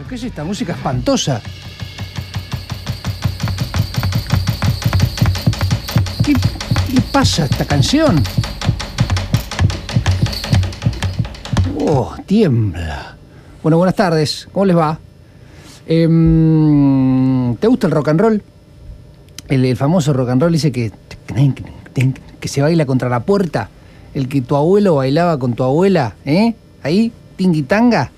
¿Pero qué es esta música espantosa? ¿Qué, pasa esta canción? Oh, tiembla. Bueno, buenas tardes. ¿Cómo les va? Em, ¿Te gusta el rock and roll? El, famoso rock and roll dice que, que se baila contra la puerta. El que tu abuelo bailaba con tu abuela, ¿eh? Ahí, tinguitanga.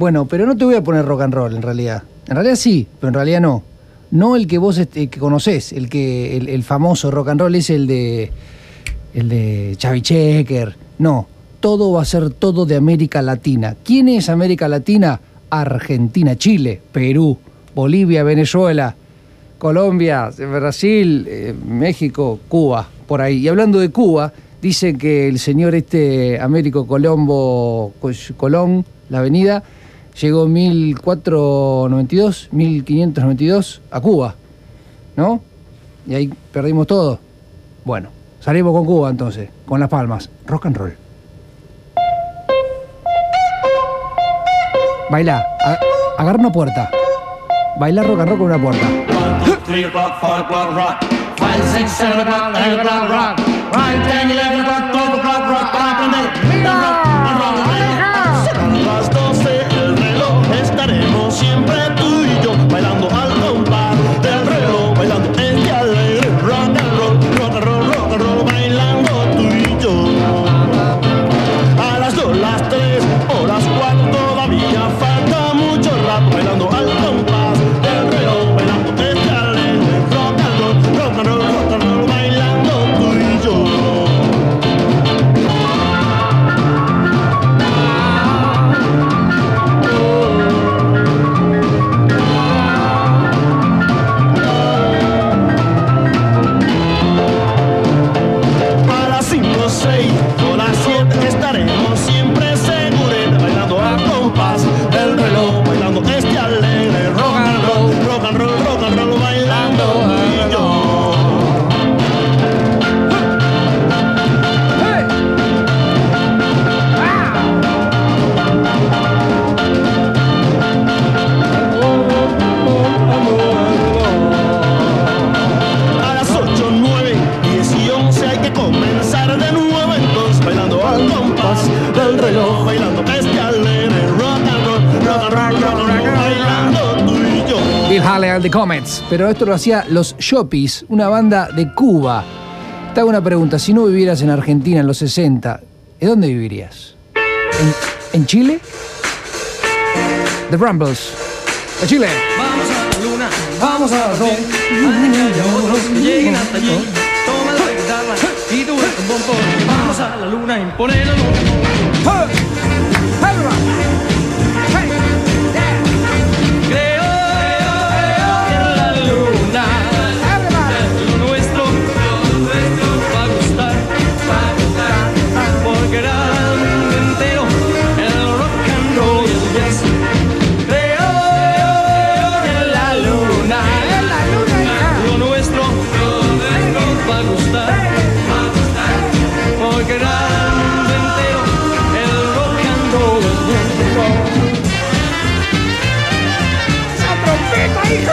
Bueno, pero no te voy a poner rock and roll en realidad. En realidad sí, pero en realidad no. No el que vos este, que conocés, el que el, famoso rock and roll es el de el de Chavi Checker. No, todo va a ser todo de América Latina. ¿Quién es América Latina? Argentina, Chile, Perú, Bolivia, Venezuela, Colombia, Brasil, eh, México, Cuba, por ahí. Y hablando de Cuba, dice que el señor este Américo Colombo Colón, la avenida, llegó en 1492, 1592 a Cuba, ¿no? Y ahí perdimos todo. Bueno, salimos con Cuba entonces, con las palmas, rock and roll. Baila, agarra una puerta. Baila rock and roll con una puerta. Three The Comets. Pero esto lo hacía Los Shoppies, una banda de Cuba. Te hago una pregunta. Si no vivieras en Argentina en los 60, ¿en dónde vivirías? ¿En, en Chile? The Rumbles. De Chile. Vamos a la luna, vamos a la sol. Haz que haya otros que lleguen hasta allí. Toma la guitarra y tú el trombón porque vamos a la luna a imponer ¡40 y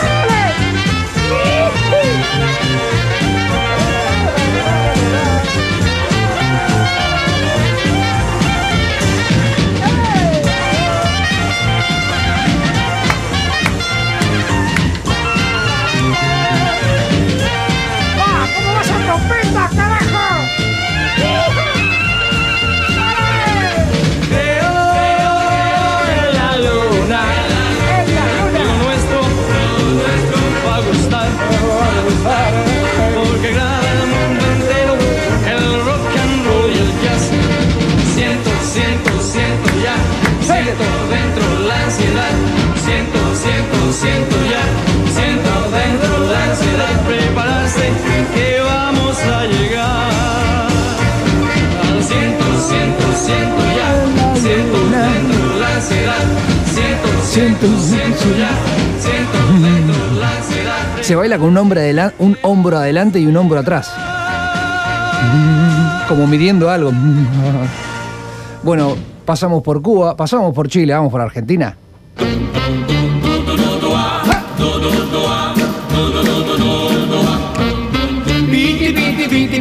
siento, ya, siento dentro la ansiedad. Prepararse que vamos a llegar. Al Siento, siento, siento ya, siento dentro la ansiedad. Siento, siento, siento ya, siento dentro la ansiedad. Se baila con un, hombre un hombro adelante y un hombro atrás. Como midiendo algo. Bueno, pasamos por Cuba, pasamos por Chile, vamos por Argentina.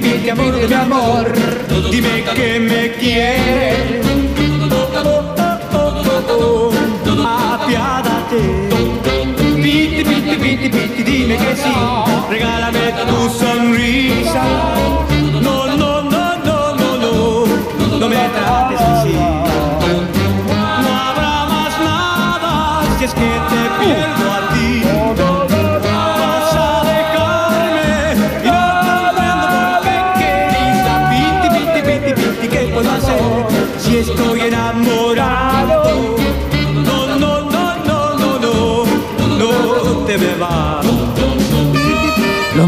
Piti, amor mi amor. Dime que me quieres. Apiádate. Piti, piti, piti, piti, dime que sí. Regálame tu sonrisa. No, no, no, no, no, no. No me trates así.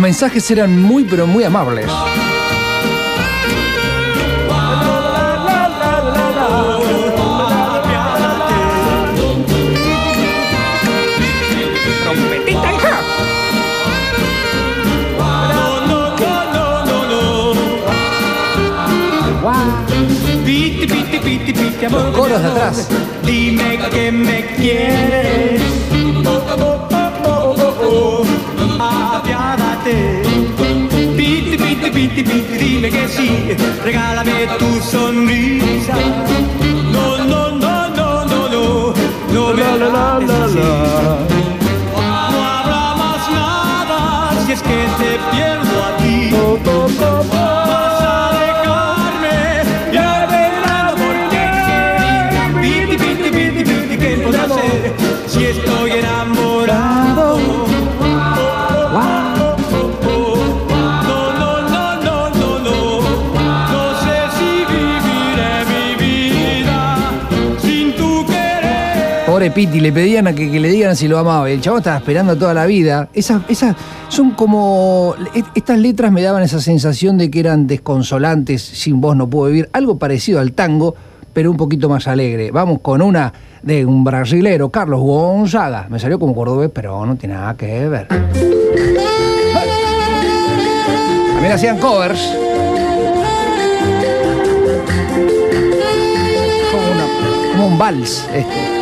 mensajes eran muy, pero muy amables. Los coros de atrás. Dime que me quieres. Piti, piti, piti, dime que sí. Regálame tu sonrisa. No, no, no, no, no, no. No me trates así. No habrá más nada si es que te pierdo a ti. Vas Pobre Piti, le pedían a que, le digan si lo amaba. y El chavo estaba esperando toda la vida. Esas, esas son como. e- Estas letras me daban esa sensación de que eran desconsolantes. Sin vos no puedo vivir. Algo parecido al tango, pero un poquito más alegre. Vamos con una de un brasilero, Carlos Gonzaga. Me salió como cordobés, pero no tiene nada que ver. También hacían covers. Como, como un vals este.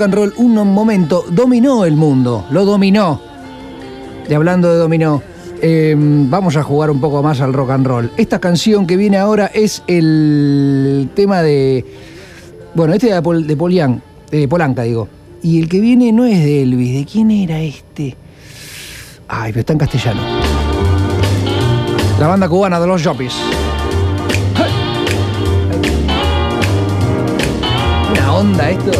Rock and roll un momento dominó el mundo, lo dominó. Y hablando de dominó, eh, vamos a jugar un poco más al rock and roll. Esta canción que viene ahora es el tema de. Bueno, este Pol- de Polian, de Polanca, digo. Y el que viene no es de Elvis, ¿de quién era este? Ay, pero está en castellano. La banda cubana de los Joppies. Una onda esto.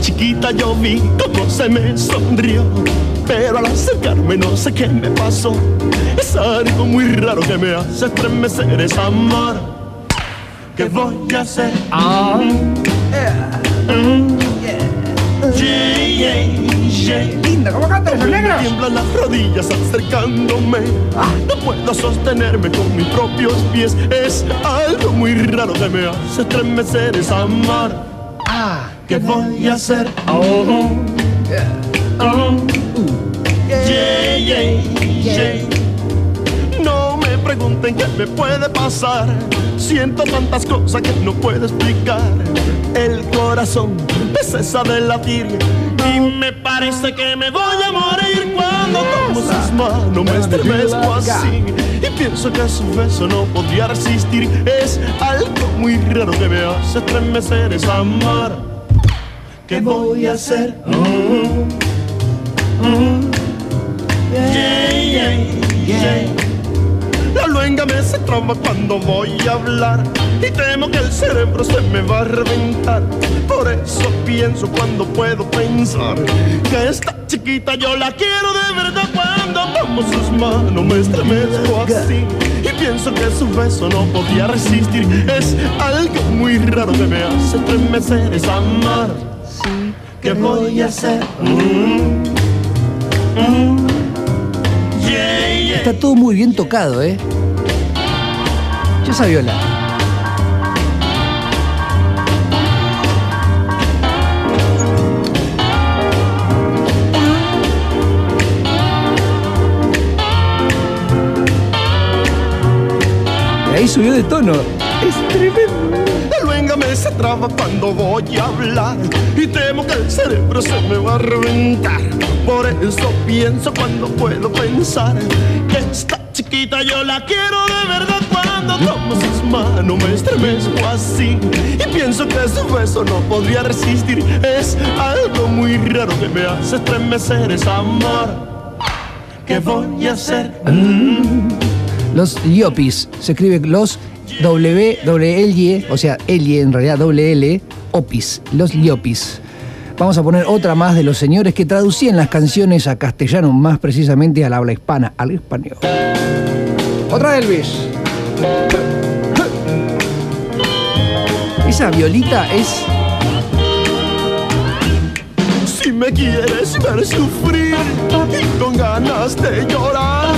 Chiquita yo vi cómo se me sonrió. Pero al acercarme no sé qué me pasó. Es algo muy raro que me hace estremecer esa amor. ¿Qué voy a hacer? Mm. Yeah, yeah, yeah. Linda, ¿cómo cantan esos Me negros? tiemblan las rodillas acercándome. No puedo sostenerme con mis propios pies. Es algo muy raro que me hace estremecer esa amor. ¿Qué voy a hacer? Oh, oh. Yeah, yeah, yeah. No me pregunten qué me puede pasar. Siento tantas cosas que no puedo explicar. El corazón me cesa de latir. Y me parece que me voy a morir cuando tomo sus manos. Me estremezco así. Y pienso que su beso no podría resistir. Es algo muy raro que me hace estremecer esa amor. ¿Qué voy a hacer? Yeah. La luenga me se traba cuando voy a hablar y temo que el cerebro se me va a reventar. Por eso pienso cuando puedo pensar que esta chiquita yo la quiero de verdad. Cuando tomo sus manos me estremezco así y pienso que su beso no podía resistir. Es algo muy raro que me hace estremecer esa amar. ¿Qué voy a hacer? Mm, mm. Yeah, yeah. está todo muy bien tocado, ¿eh? Yo esa viola. Y Ahí subió de tono. Es tremendo. Se traba cuando voy a hablar y temo que el cerebro se me va a reventar. Por eso pienso cuando puedo pensar que esta chiquita yo la quiero de verdad. Cuando tomo sus manos me estremezco así y pienso que su beso no podría resistir. Es algo muy raro que me hace estremecer esa amor. ¿Qué voy a hacer? Los Yopis, se escribe los W, doble L, o sea, L en realidad doble L, Opis, los Yopis. Vamos a poner otra más de los señores que traducían las canciones a castellano, más precisamente al habla hispana, al español. Otra Elvis. Esa violita es. Si me quieres ver sufrir y con ganas de llorar,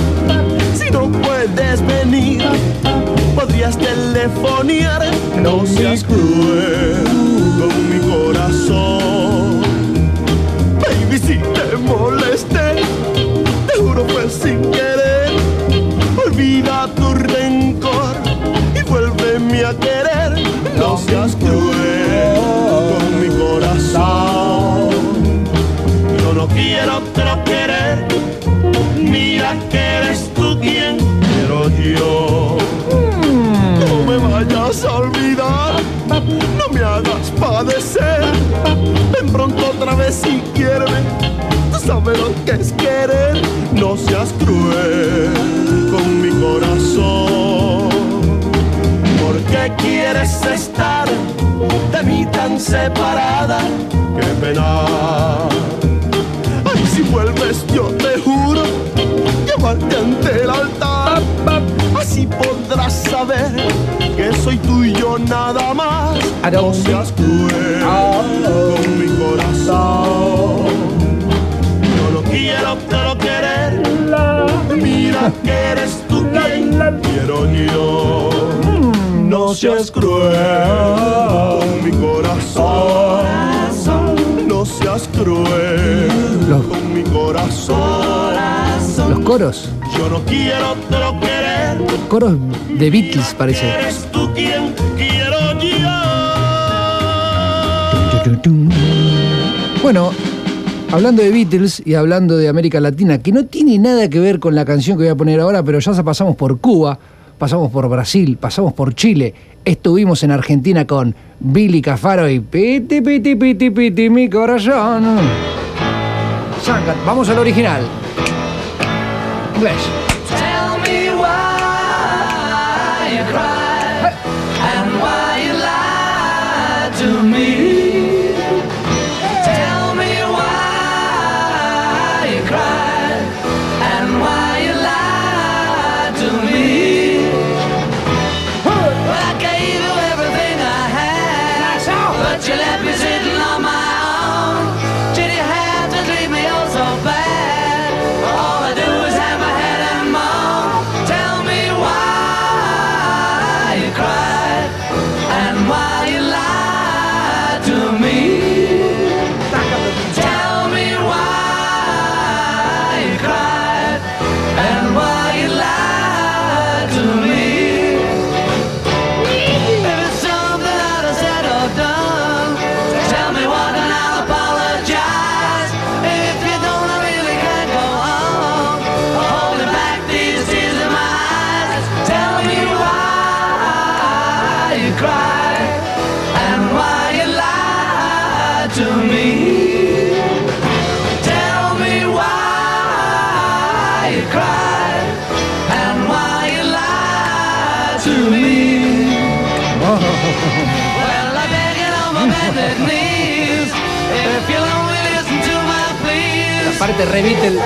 si no puedes venir, podrías telefonear. No seas cruel con mi corazón. Baby, si te molesté, te juro fue sin querer. Olvida tu rencor y vuélveme a querer. No seas cruel con mi corazón. Yo no quiero otro querer. Mira que si quieres. Tú sabes lo que es querer. No seas cruel con mi corazón. ¿Por qué quieres estar de mí tan separada? Qué pena. Ay, si vuelves, yo te juro llevarte ante el altar. Así podrás saber que soy tuyo nada más. No seas cruel con mi corazón. Yo no quiero, pero querer. Mira que eres tú quien quiero yo. No seas cruel con mi corazón. No seas cruel con mi corazón. Los coros. Yo no quiero pero querer. Coros de Beatles parece. Bueno, hablando de Beatles y hablando de América Latina, que no tiene nada que ver con la canción que voy a poner ahora, pero ya pasamos por Cuba, pasamos por Brasil, pasamos por Chile, estuvimos en Argentina con Billy Cafaro y Piti, Piti, Piti, Piti, mi corazón. Vamos al original. Inglés. Me.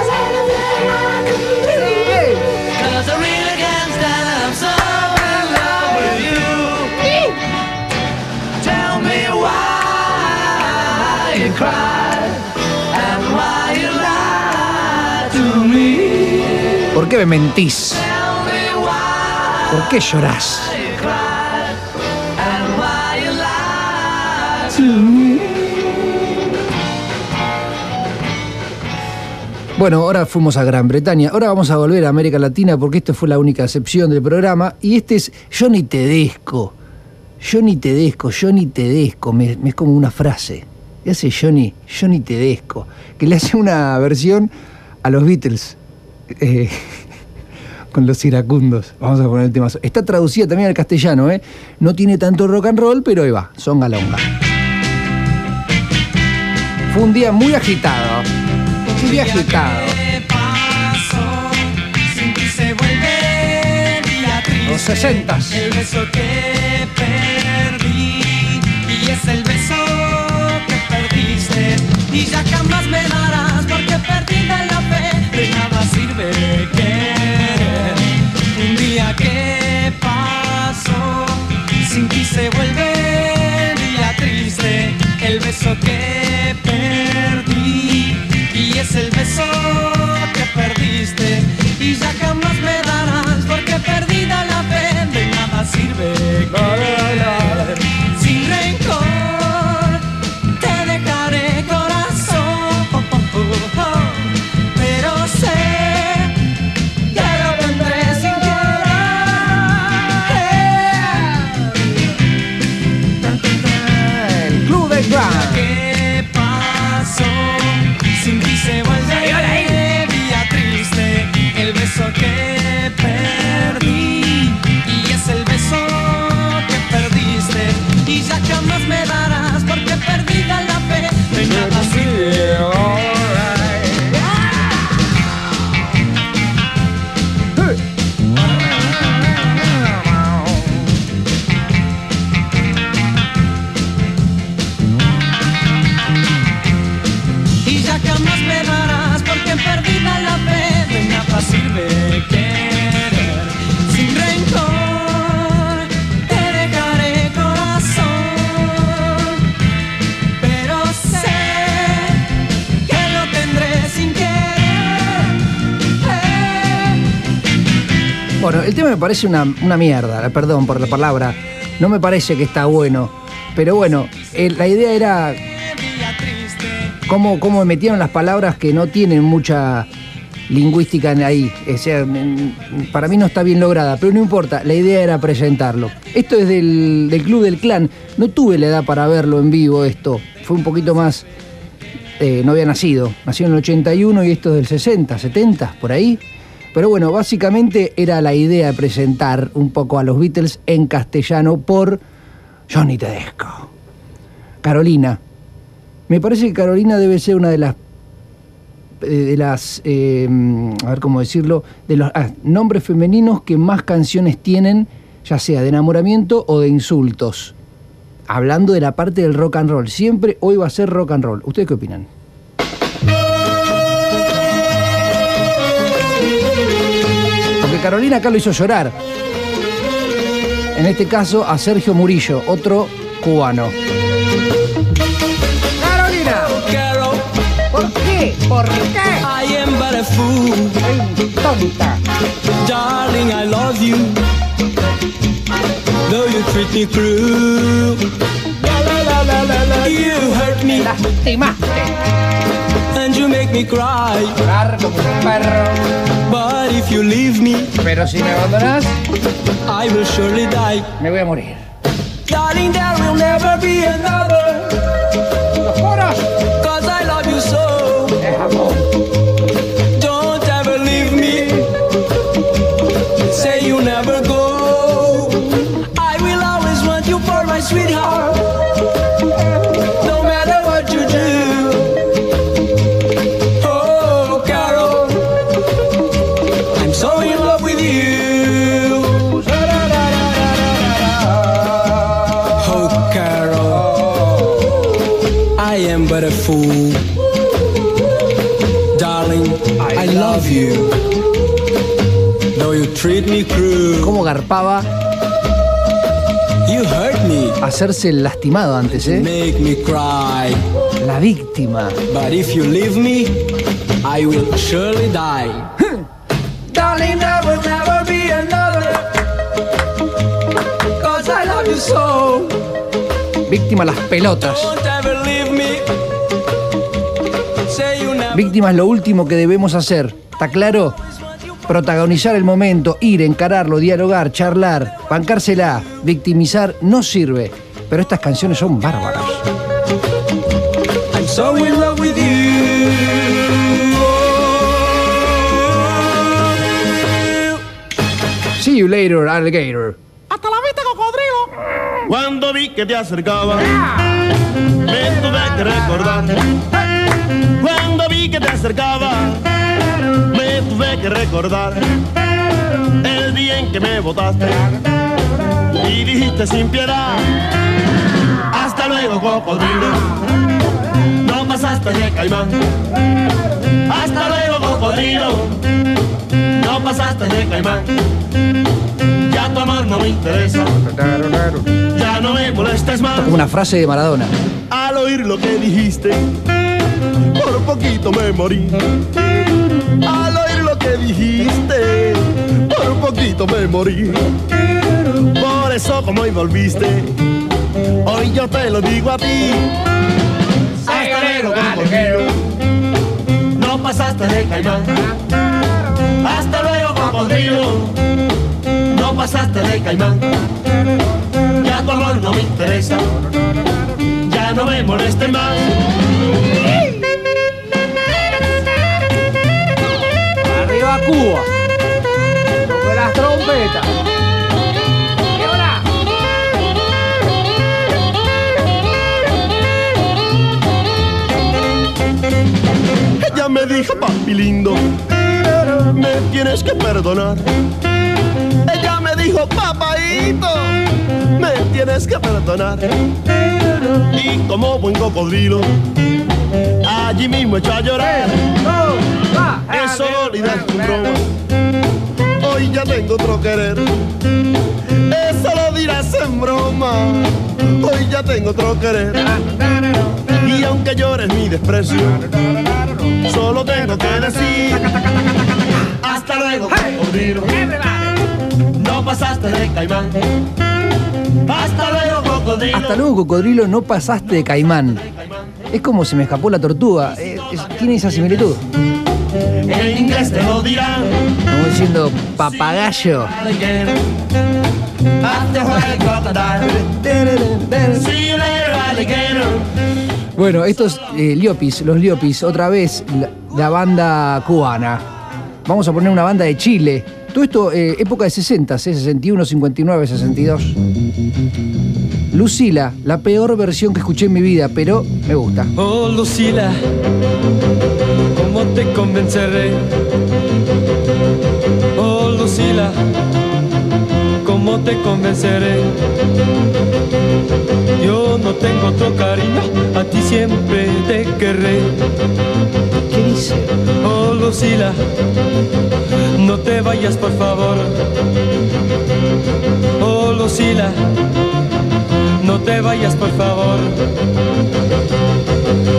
¿Por qué me mentís? ¿Por qué llorás? Bueno, ahora fuimos a Gran Bretaña, ahora vamos a volver a América Latina porque esto fue la única excepción del programa y este es Johnny Tedesco. Johnny Tedesco, Johnny Tedesco, me, me es como una frase. Y hace Johnny, Johnny Tedesco, que le hace una versión a los Beatles. eh, con los iracundos. Vamos a poner el tema. Está traducida también al castellano, ¿eh? No tiene tanto rock and roll, pero ahí va, son galonga. Fue un día muy agitado. Un día agitado. Los 60 El beso que perdí y es el beso que perdiste. Y ya jamás me darás porque perdí la fe de nada sirve querer. Un día que pasó sin ti se vuelve día triste. El beso que es el beso que perdiste y ya jamás me darás porque perdida la fe de nada sirve querer. Bueno, el tema me parece una, una mierda, perdón por la palabra. No me parece que está bueno. Pero bueno, eh, la idea era cómo, cómo metieron las palabras que no tienen mucha lingüística en ahí. O sea, para mí no está bien lograda, pero no importa, la idea era presentarlo. Esto es del, del Club del Clan. No tuve la edad para verlo en vivo esto. Fue un poquito más... eh, no había nacido. Nació en el 81 y esto es del 60, 70, por ahí. Pero bueno, básicamente era la idea de presentar un poco a los Beatles en castellano por Johnny Tedesco. Carolina. Me parece que Carolina debe ser una de las eh, de las eh, a ver cómo decirlo de los ah, nombres femeninos que más canciones tienen ya sea de enamoramiento o de insultos hablando de la parte del rock and roll siempre hoy va a ser rock and roll ustedes qué opinan porque Carolina acá lo hizo llorar en este caso a Sergio Murillo otro cubano. Carolina, Carol, ¿por qué? ¿Por qué? I am but a fool. Tonta. Darling, I love you. Though you treat me cruel. You hurt me Lastimaste. And you make me cry. Llorar como un perro. But if you leave me, Pero si me abandonas, I will surely die. me voy a morir. Darling, there will never be another. Los coros. Cause I love you so. Es amor. Don't ever leave me. Say you never go. ¿Cómo garpaba you hurt me, hacerse el lastimado antes, eh? make me cry. La víctima. But if you leave me, I will surely die. Darling, there will never be another. Cause I love you so. Víctima las pelotas. Víctima es lo último que debemos hacer. ¿Está claro? Protagonizar el momento, ir, encararlo, dialogar, charlar, bancársela, victimizar no sirve. Pero estas canciones son bárbaras. I'm so in love with you. See you later, alligator. Cuando vi que te acercaba, me tuve que recordar. Cuando vi que te acercaba, que recordar. El día en que me botaste y dijiste sin piedad. Hasta luego, cocodrilo. No pasaste de caimán. Hasta luego, cocodrilo. No pasaste de caimán. Ya tu amor no me interesa. Ya no me molestes más. Como una frase de Maradona. Al oír lo que dijiste, por poquito me morí. Que dijiste, por poquito me morí. Por eso como hoy volviste, hoy yo te lo digo a ti. Hasta luego. No pasaste de caimán. Hasta luego, cocodrilo. No pasaste de caimán. Ya tu amor no me interesa. Ya no me moleste más. Cuba. Con las trompetas. Ella me dijo, papi lindo, me tienes que perdonar. Ella me dijo, papaito, me tienes que perdonar. Y como buen cocodrilo, allí mismo echó a llorar. Eso lo olvidé tu broma. Hoy ya tengo otro querer. Eso lo dirás en broma. Hoy ya tengo otro querer. Y aunque llores mi desprecio, solo tengo que decir Hasta luego, cocodrilo No pasaste de caimán Hasta luego, cocodrilo Hasta luego, cocodrilo, no pasaste de caimán. Es como se me escapó la tortuga. eh, es- tiene esa similitud. En inglés te lo dirán Como diciendo papagayo. Bueno, estos eh, Liopis, los Liopis, otra vez la, la banda cubana. Vamos a poner una banda de Chile. Todo esto, eh, época de 60, ¿eh? 61, 59, 62. Lucila, la peor versión que escuché en mi vida, pero me gusta. Oh, Lucila, ¿cómo te convenceré? Oh, Lucila, ¿cómo te convenceré? Yo no tengo otro cariño, a ti siempre te querré. ¿Qué dice? Oh, Lucila, no te vayas, por favor. Oh, Lucila, no te vayas, por favor.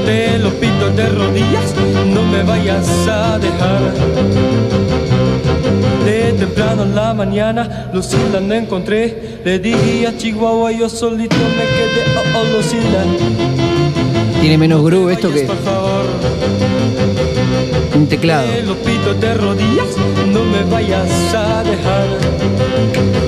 Te lo pido de rodillas, no me vayas a dejar. De temprano en la mañana, Lucila no encontré. Le dije a Chihuahua, yo solito me quedé. Oh, oh, Lucila. Tiene menos groove esto que Por favor, un teclado. te lo pido de rodillas, no me vayas a dejar.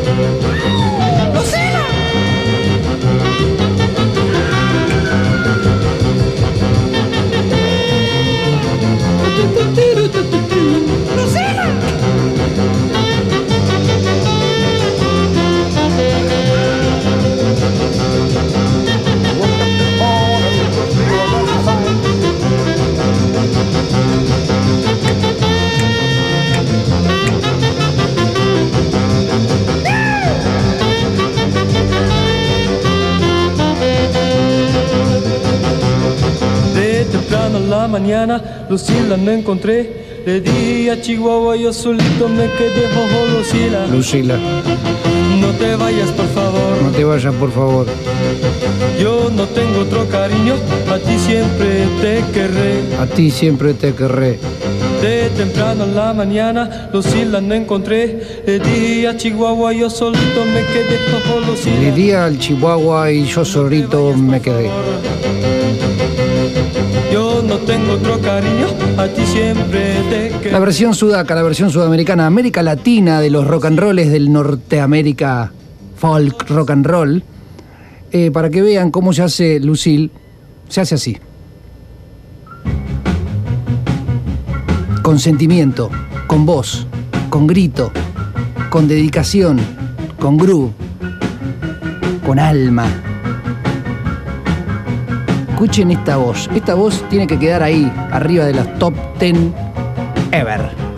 Mañana, Lucila no encontré. Le di a Chihuahua, yo solito me quedé, ojo, Lucila. Lucila, No te vayas, por favor. no te vayas, por favor. Yo no tengo otro cariño, a ti siempre te querré. A ti siempre te querré. De temprano en la mañana, Lucila no encontré. Le di a Chihuahua, yo solito me quedé, ojo, Lucila. Le di al Chihuahua y yo solito me quedé. Yo no tengo otro cariño, a ti siempre te. La versión sudaca, la versión sudamericana, América Latina de los rock and rolls del Norteamérica folk rock and roll. Eh, para que vean cómo se hace Lucille, se hace así. Con sentimiento, con voz, con grito, con dedicación, con groove, con alma. Escuchen esta voz. Esta voz tiene que quedar ahí, arriba de las top 10 ever.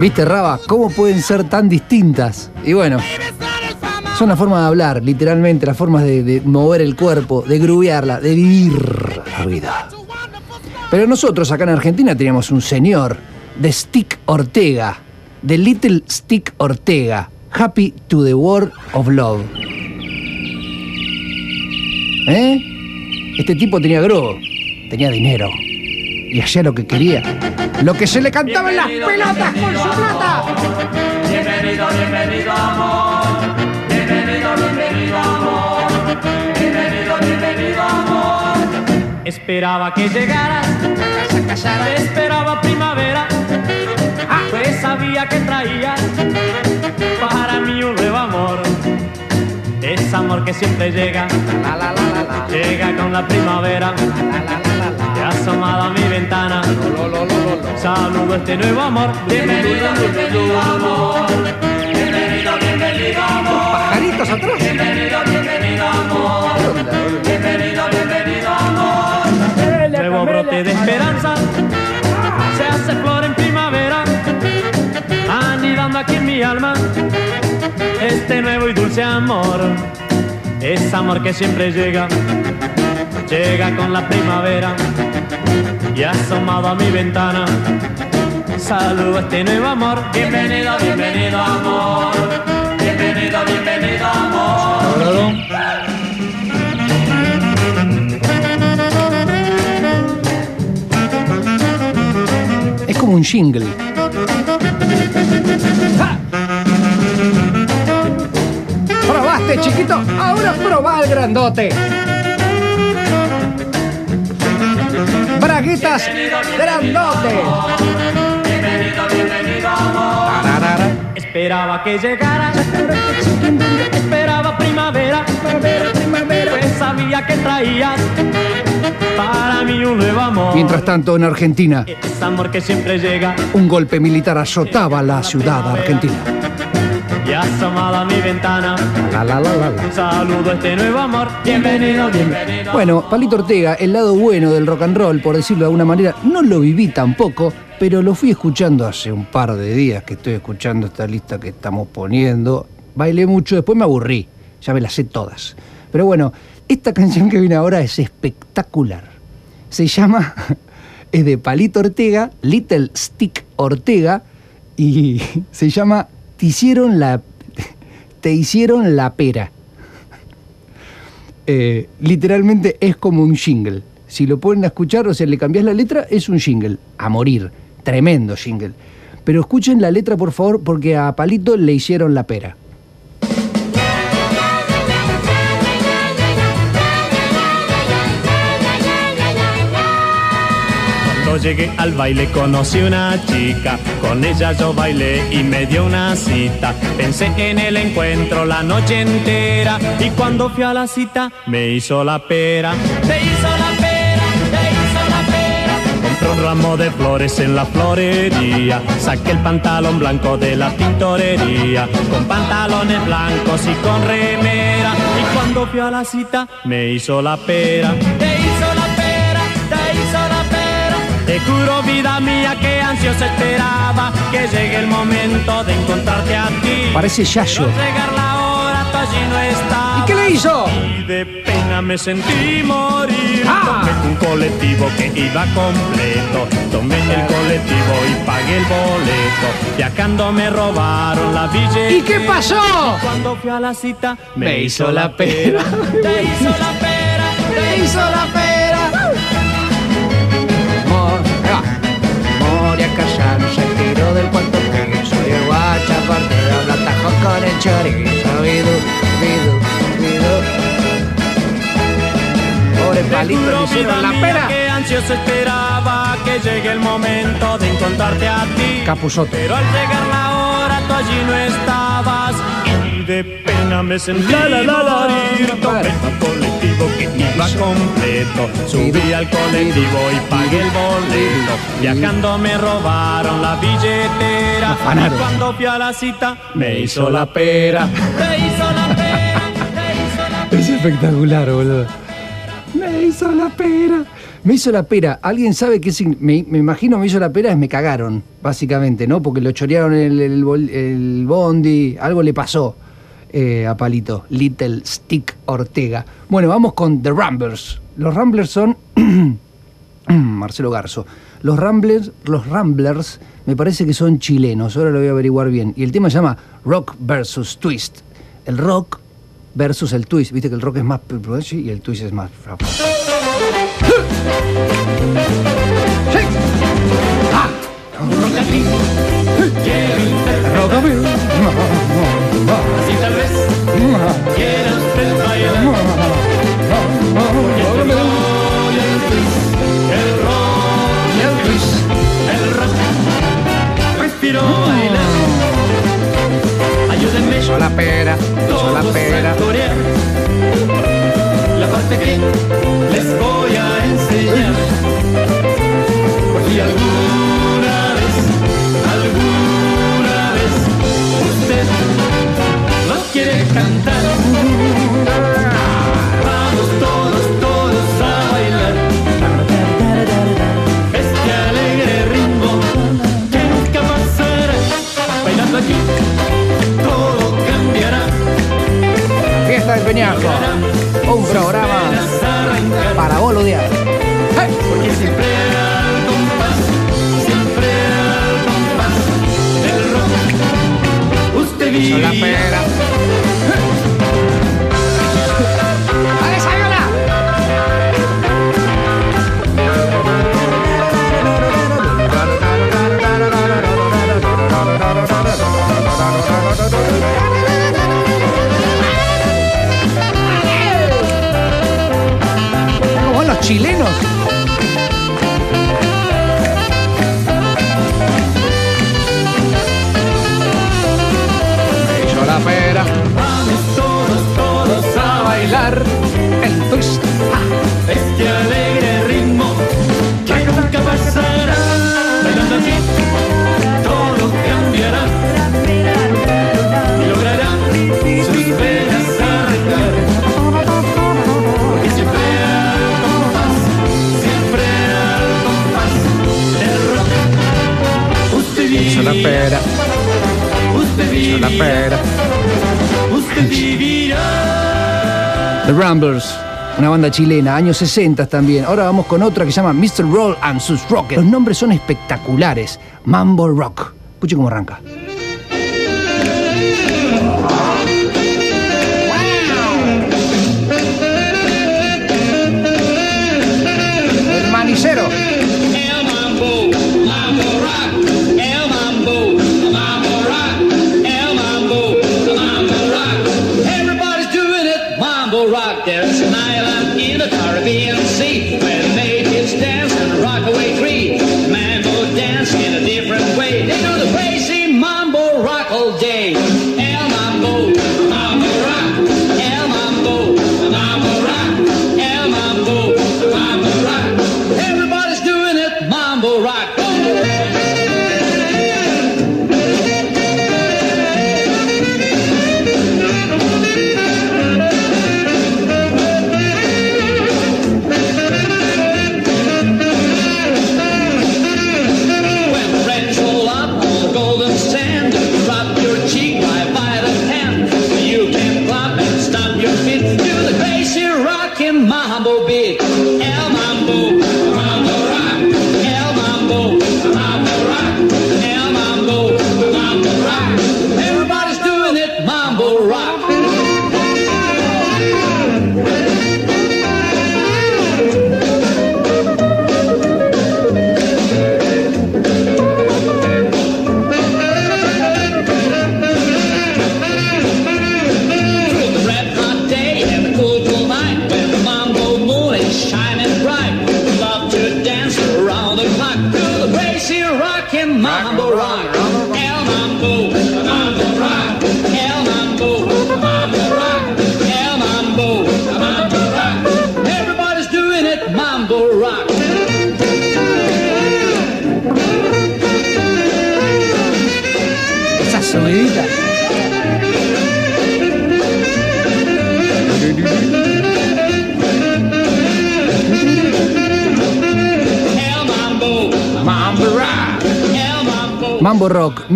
¿Viste, Raba? ¿Cómo pueden ser tan distintas? Y bueno, son la forma de hablar, literalmente, las formas de, de mover el cuerpo, de grubearla, de vivir la vida. Pero nosotros acá en Argentina teníamos un señor de Stick Ortega, de Little Stick Ortega, Happy to the World of Love. ¿Eh? Este tipo tenía grobo, tenía dinero. Y hacía lo que quería. Lo que se le cantaba en las pelotas con su plata. Bienvenido, bienvenido amor. Bienvenido, bienvenido amor. Bienvenido, bienvenido amor. Esperaba que llegaras, esperaba primavera, pues sabía que traías para mí un nuevo amor. Es amor que siempre llega, llega con la primavera, asomado a mi ventana. Saludo a este nuevo amor, bienvenido, bienvenido amor. Bienvenido, Bienvenido, bienvenido amor. Pajaritos atrás. Bienvenido, bienvenido amor. Bienvenido, bienvenido amor. Nuevo brote de esperanza. Se hace flor en primavera. Anidando aquí en mi alma. Este nuevo y dulce amor. Es amor que siempre llega. Llega con la primavera. Y asomado a mi ventana. Saludo a este nuevo amor. Bienvenido, bienvenido amor. Bienvenido, bienvenido amor. Es como un jingle. ¡Ja! ¿Probaste, chiquito? Ahora probá el grandote. Braguitas grandote. Bienvenido, bienvenido amor. Tararara. Esperaba que llegara. Esperaba primavera. Pues sabía que traías para mí un nuevo amor. Mientras tanto, en Argentina, Es amor que siempre llega un golpe militar azotaba la ciudad argentina. Y asomado a mi ventana. La, la, la, la, la. Saludo a este nuevo amor. Bienvenido, bienvenido. Bueno, Palito Ortega, el lado bueno del rock and roll, por decirlo de alguna manera, no lo viví tampoco, pero lo fui escuchando hace un par de días que estoy escuchando esta lista que estamos poniendo. Bailé mucho, después me aburrí, ya me las sé todas. Pero bueno, esta canción que viene ahora es espectacular. Se llama, es de Palito Ortega, Little Stick Ortega, y se llama Te hicieron la, te hicieron la pera eh, literalmente es como un jingle. Si lo pueden escuchar, o sea, le cambias la letra, es un jingle. A morir. Tremendo jingle. Pero escuchen la letra, por favor, porque a Palito le hicieron la pera. Cuando llegué al baile conocí una chica, con ella yo bailé y me dio una cita. Pensé en el encuentro la noche entera y cuando fui a la cita me hizo la pera. Te hizo la pera, te hizo la pera. Compré un ramo de flores en la florería, saqué el pantalón blanco de la tintorería, con pantalones blancos y con remera. Y cuando fui a la cita me hizo la pera. Te hizo Te juro, vida mía, que ansioso esperaba que llegue el momento de encontrarte a ti. Parece Yayo. Llegar la hora, tú allí no estabas. ¿Y qué le hizo? Y de pena me sentí morir. Ah. Tomé un colectivo que iba completo. Tomé el colectivo y pagué el boleto. Viajando me robaron la billetera. ¿Y qué pasó? Cuando fui a la cita, me, Me hizo la pera. Te hizo la pera, te hizo la pera. Moria Casano se tiró del cuarto piso y el guacha partido la atajó con el chorizo. Vidu, vidu, vidu. Pobre Palito, le hicieron la pera. Que ansioso esperaba que llegue el momento de encontrarte a ti. Capuzoto. Pero al llegar la hora tú allí no estabas y de pena me sentí La, la, la, un colectivo que iba completo. Subí al colectivo y pagué el boleto. Viajando me robaron la billetera. Y cuando fui a la cita me hizo la pera. Te hizo la pera. Te hizo la Es espectacular, boludo. Me hizo la pera. Me hizo la pera. ¿Alguien sabe qué? Me, me imagino me hizo la pera es me cagaron, básicamente, ¿no? Porque lo chorearon el, el bondi, algo le pasó eh, a Palito. Little Stick Ortega. Bueno, vamos con The Ramblers. Los Ramblers son. Marcelo Garzo. Los Ramblers, los Ramblers me parece que son chilenos, ahora lo voy a averiguar bien. Y el tema se llama Rock versus Twist. El rock versus el twist. Viste que el rock es más y el twist es más. Sí. Así tal vez quiera usted bailar. El rock, Y el twist. el rock. Respiro bailar. Ayúdenme. Hizo la pera, hizo la pera. La parte que les voy a enseñar. Por si alguna Peñajo. Un programa para boludear. Porque siempre al compás, siempre al compás del rock. Usted vive los chilenos? Hizo la pera. Vamos todos, todos a bailar pera. usted Hizo la vivirá, pera. usted vivirá. The Ramblers, una banda chilena, años 60 también. Ahora vamos con otra que se llama Mr. Roll and sus Rockers. Los nombres son espectaculares. Mambo Rock. Escuche cómo arranca.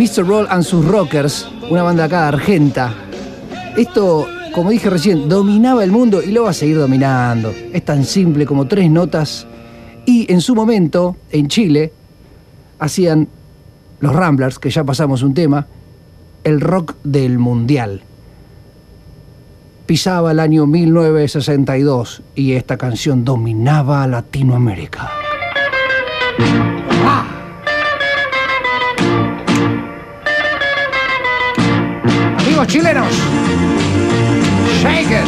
Mr. Roll and sus Rockers, una banda acá argenta. Esto, como dije recién, dominaba el mundo y lo va a seguir dominando. Es tan simple como tres notas. Y en su momento, en Chile, hacían los Ramblers, que ya pasamos un tema, el rock del mundial. Pisaba el año 1962 y esta canción dominaba Latinoamérica. Chilenos, shake it.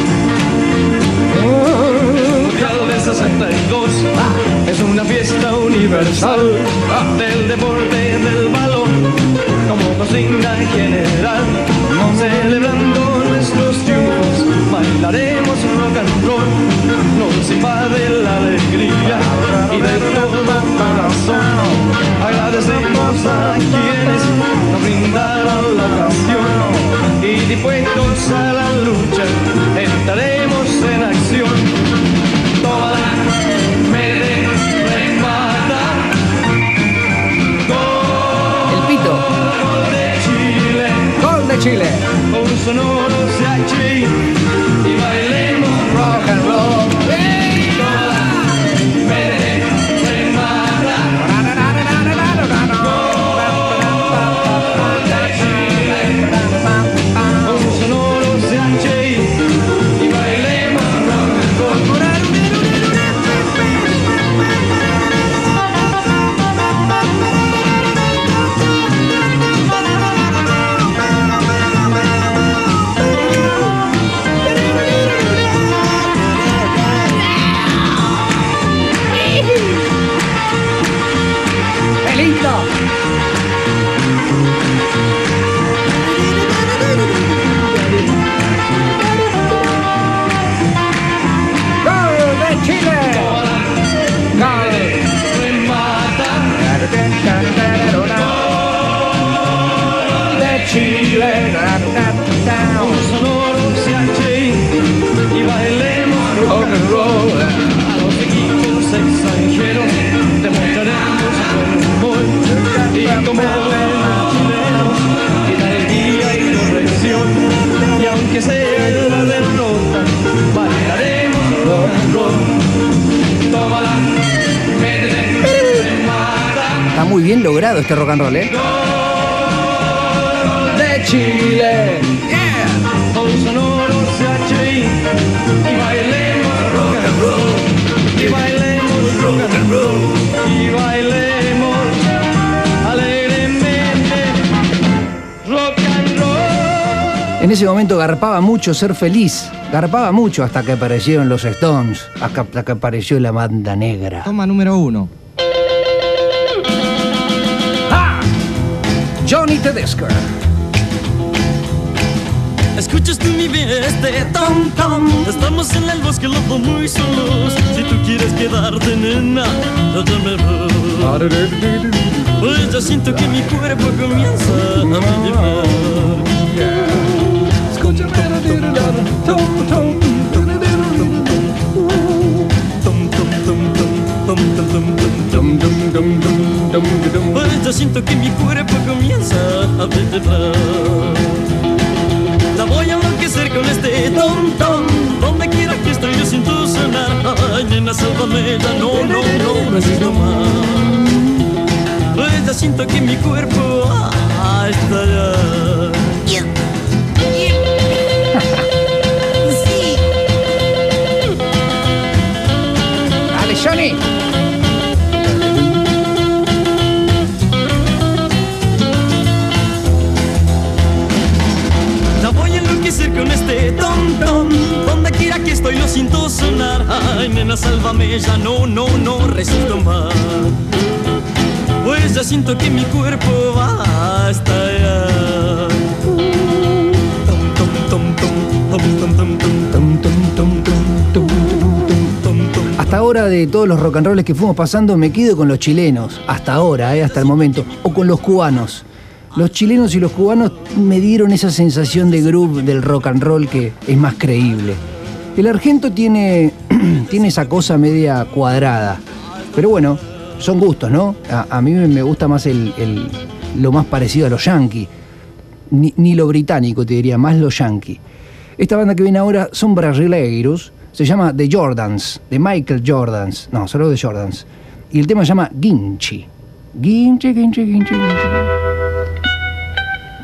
Mundial 62 es una fiesta universal del deporte del balón como consigna general celebrando nuestros rock and roll nos invade la alegría y de todo corazón agradecemos a quienes nos brindaron la ocasión y dispuestos a la lucha entraremos en acción toda me remata El pito, gol de Chile. Gol de Chile. un sonoro se roll. Hey, este rock and roll, ¿eh? de Chile. Con sonoro CHI. Y bailemos rock and roll. Y bailemos rock and roll. Y bailemos alegremente rock and roll. En ese momento garpaba mucho ser feliz. Garpaba mucho hasta que aparecieron los Stones, hasta que apareció la banda negra. Toma número uno. Johnny Tedesco. Escuchas tú mi bien este tom tom Estamos en el bosque los dos muy solos Si tú quieres quedarte nena Dame voz. Pues ya siento que mi cuerpo comienza a vibrar Escucha tom, tom, Pues ya siento que mi cuerpo comienza a vibrar la voy a enloquecer con este tom tom Donde quiera que estoy yo siento sonar Ay, nena, sálvame No, no, no, no más. Siento que mi cuerpo ah, este tom tom Donde quiera que estoy lo siento sonar Ay, nena, sálvame ya No, no, no resisto más Pues ya siento que mi cuerpo va hasta allá. Hasta ahora de todos los rock and rolls que fuimos pasando me quedo con los chilenos, hasta ahora, eh, hasta el momento, o con los cubanos. Los chilenos y los cubanos me dieron esa sensación de groove del rock and roll que es más creíble. El argento tiene, tiene esa cosa media cuadrada, pero bueno, son gustos, ¿no? A, mí me gusta más el, lo más parecido a los yankees, ni, ni lo británico te diría, más lo yankee. Esta banda que viene ahora son brasileiros, se llama The Jordans, de Michael Jordans, no, solo The Jordans. Y el tema se llama Ginchi. Ginchi, Ginchi, Ginchi, Ginchi.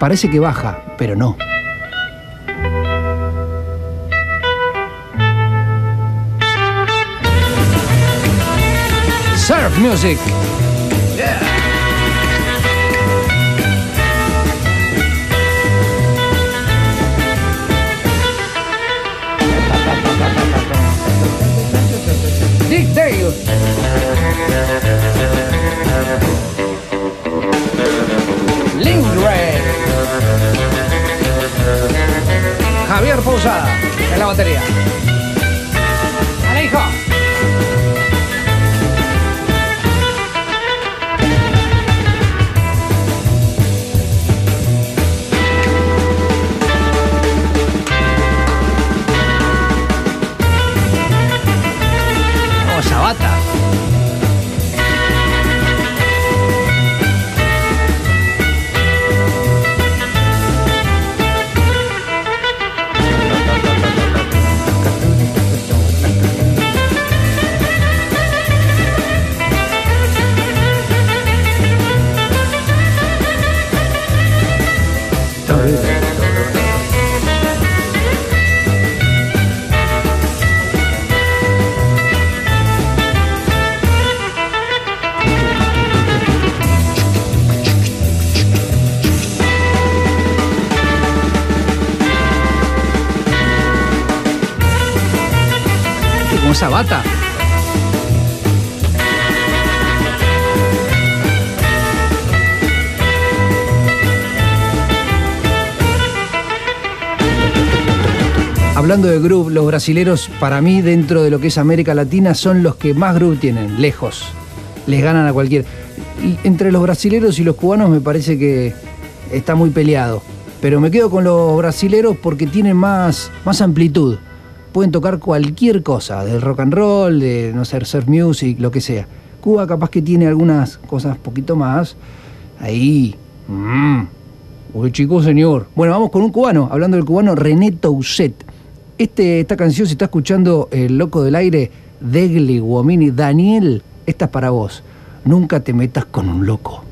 Parece que baja, pero no. Surf Music. Dick Dale. Javier Posada en la batería. ¡Alejo! Sabata. Hablando de groove, los brasileros, para mí, dentro de lo que es América Latina, son los que más groove tienen, lejos. Les ganan a cualquier. Y entre los brasileros y los cubanos me parece que está muy peleado. Pero me quedo con los brasileros porque tienen más, más amplitud. Pueden tocar cualquier cosa, del rock and roll, de no sé, surf music, lo que sea. Cuba capaz que tiene algunas cosas poquito más. Ahí. mm, Uy, chico, señor. Bueno, vamos con un cubano. Hablando del cubano, René Tousset. Este, esta canción, si está escuchando El Loco del Aire, Degli Guamini, Daniel, esta es para vos. nunca te metas con un loco.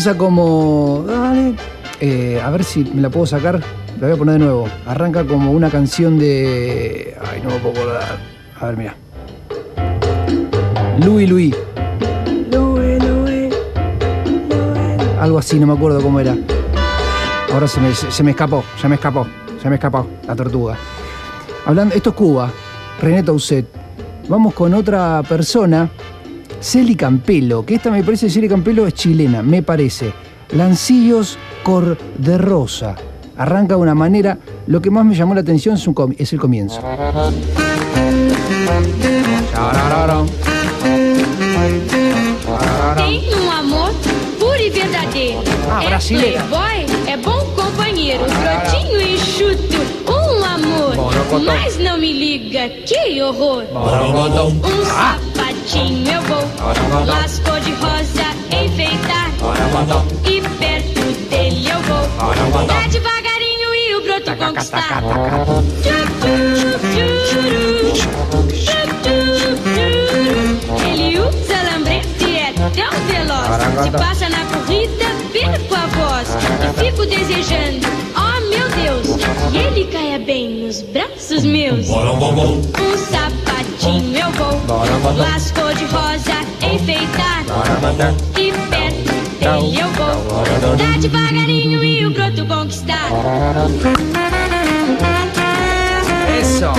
Comienza como. Eh, a ver si me la puedo sacar. La voy a poner de nuevo. Arranca como una canción de. Ay, no me puedo acordar. A ver, mira. Louis Louis. Algo así, no me acuerdo cómo era. Ahora se me, se me escapó, se me escapó, se me escapó la tortuga. Hablando, esto es Cuba, René Tausset. Vamos con otra persona, Celi Campelo, que esta me parece, Celi Campelo es chilena, me parece. Lancillos Cor de Rosa. Arranca de una manera, lo que más me llamó la atención es, un comi- es el comienzo. Tem um amor puro e verdadeiro. Ah, é playboy, é bom companheiro, brotinho e chuto. Um amor, mas não me liga, que horror. Um sapatinho eu vou, las cor de rosa enfeitar. E perto dele eu vou, dar devagarinho e o broto conquistar. Ele usa lambreta e é tão veloz. Se passa na corrida, perco a voz. E fico desejando, oh meu Deus. E ele caia bem nos braços meus. Um sapatinho eu vou, lascou de rosa enfeitar. E perto dele eu vou, dar devagarinho e o broto conquistar. Eso.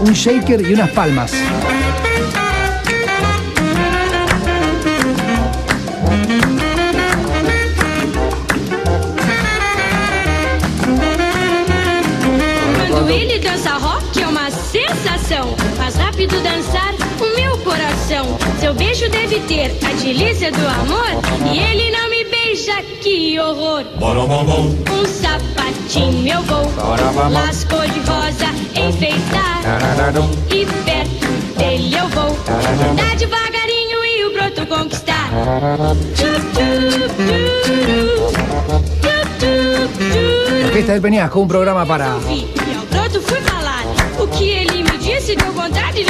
Un shaker y unas palmas. Quando ele dança rock é uma sensação. Faz rápido dançar o meu coração. Seu beijo deve ter a delícia do amor. E ele não me beija, que horror. Um sapatinho eu vou, Las cor de rosa enfeitar. E perto dele eu vou andar devagarinho e o broto conquistar. Orquesta del Peñasco, un programa para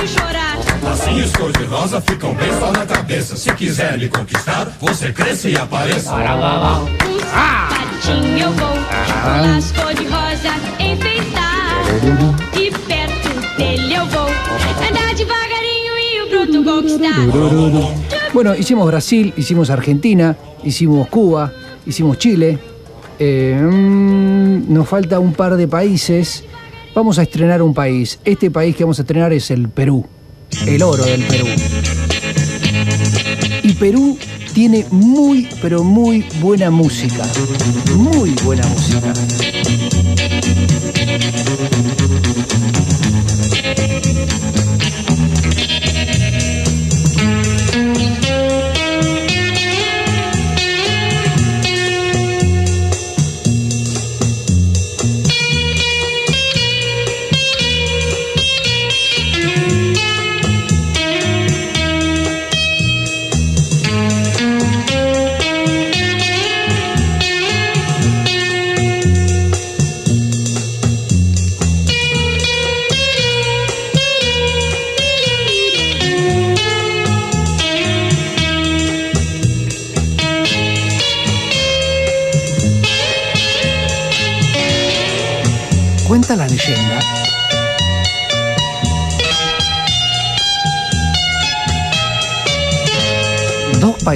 de chorar. Assim os cor-de-rosa ficam bem só na cabeça. Se quiser me conquistar, você cresça e apareça. Um sapatinho eu vou Las cor de rosa enfeitar. E perto dele eu vou andar devagarinho e o broto conquistar. Bueno, hicimos Brasil, hicimos Argentina, hicimos Cuba, hicimos Chile. Eh, mm, nos falta un par de países. Vamos a estrenar un país. Este país que vamos a estrenar es el Perú. El oro del Perú. Y Perú tiene muy, pero muy buena música. Muy buena música.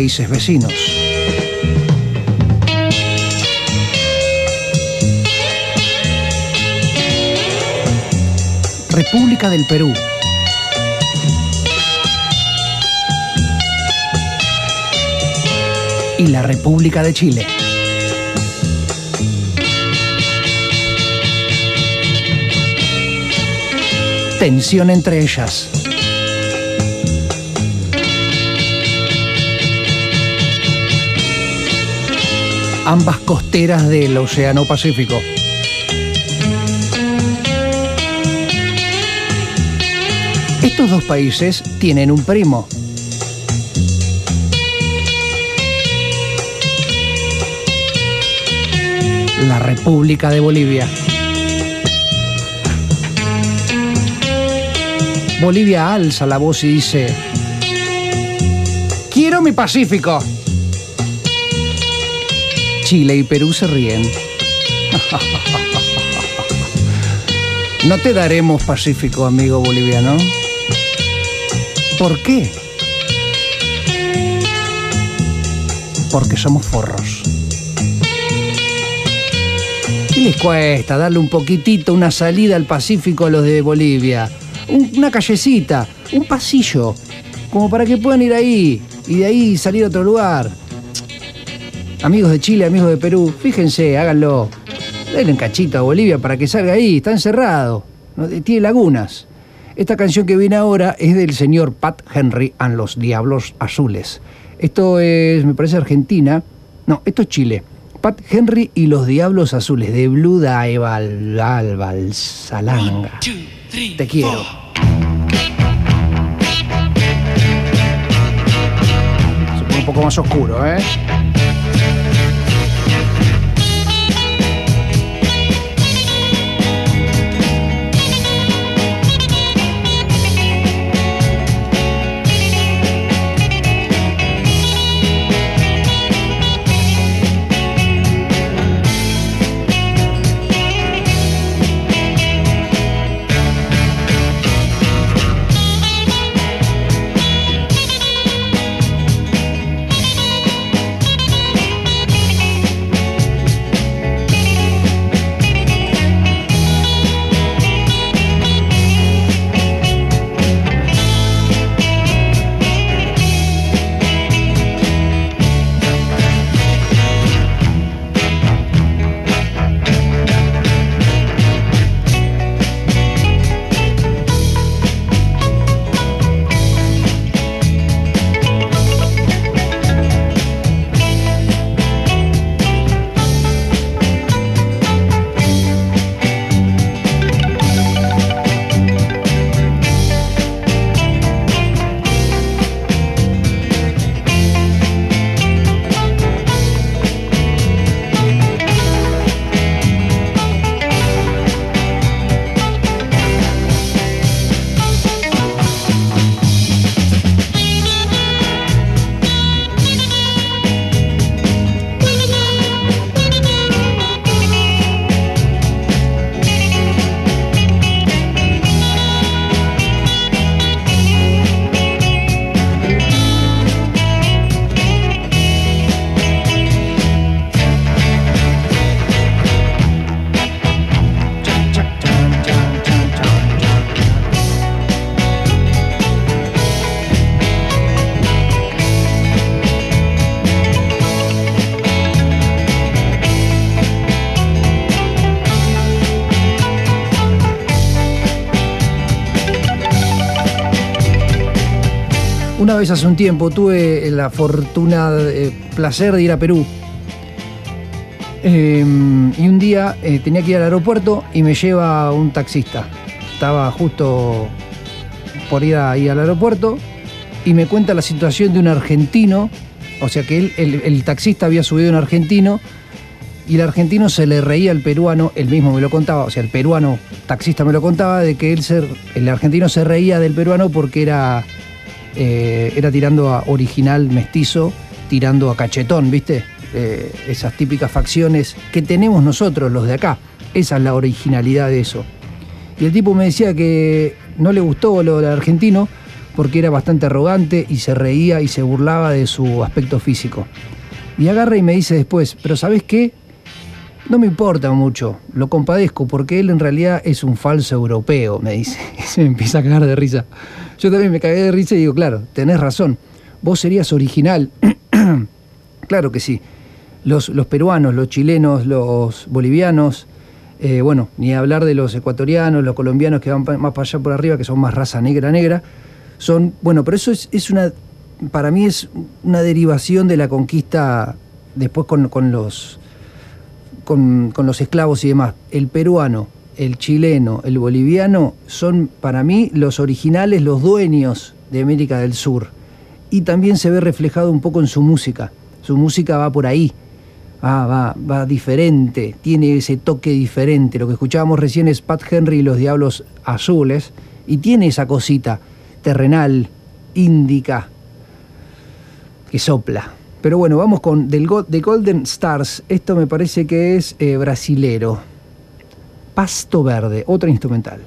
Países vecinos. República del Perú. Y la República de Chile. Tensión entre ellas. Ambas costeras del Océano Pacífico. Estos dos países tienen un primo. La República de Bolivia. Bolivia alza la voz y dice, quiero mi Pacífico. Chile y Perú se ríen. No te daremos Pacífico, amigo boliviano. ¿Por qué? Porque somos forros. ¿Qué les cuesta darle un poquitito, una salida al Pacífico a los de Bolivia? Un- una callecita, un pasillo, como para que puedan ir ahí y de ahí salir a otro lugar. Amigos de Chile, amigos de Perú, fíjense, háganlo. Denle un cachito a Bolivia para que salga ahí, está encerrado, no- tiene lagunas. Esta canción que viene ahora es del señor Pat Henry and los Diablos Azules. Esto es, me parece, Argentina. No, esto es Chile. Pat Henry y los Diablos Azules de Blue Dival, Albal, Salanga. Te quiero. Se pone un poco más oscuro, ¿eh? Una vez hace un tiempo tuve la fortuna, eh, placer de ir a Perú. Eh, y un día eh, tenía que ir al aeropuerto y me lleva un taxista. Estaba justo por ir al aeropuerto y me cuenta la situación de un argentino. O sea que el, el taxista había subido un argentino y el argentino se le reía al peruano, él mismo me lo contaba, o sea, el peruano taxista me lo contaba, de que él se, el argentino se reía del peruano porque era, eh, era tirando a original mestizo, tirando a cachetón, ¿viste? Eh, esas típicas facciones que tenemos nosotros, los de acá. Esa es la originalidad de eso. Y el tipo me decía que no le gustó lo del argentino porque era bastante arrogante y se reía y se burlaba de su aspecto físico. Y agarra y me dice después, pero ¿sabes qué? No me importa mucho, lo compadezco porque él en realidad es un falso europeo, me dice. Y se me empieza a cagar de risa. Yo también me cagué de risa y digo, claro, tenés razón, vos serías original. claro que sí. Los, los peruanos, los chilenos, los bolivianos, eh, bueno, ni hablar de los ecuatorianos, los colombianos que van más para allá por arriba, que son más raza negra, negra, son, bueno, pero eso es, es una, para mí es una derivación de la conquista después con, con los con, con los esclavos y demás. El peruano, el chileno, el boliviano son para mí los originales, los dueños de América del Sur. Y también se ve reflejado un poco en su música. Su música va por ahí. Ah, va, va diferente, tiene ese toque diferente. Lo que escuchábamos recién es Pat Henry y los Diablos Azules, y tiene esa cosita terrenal, índica, que sopla. Pero bueno, vamos con The Golden Stars. Esto me parece que es eh, brasilero. Pasto Verde, otra instrumental.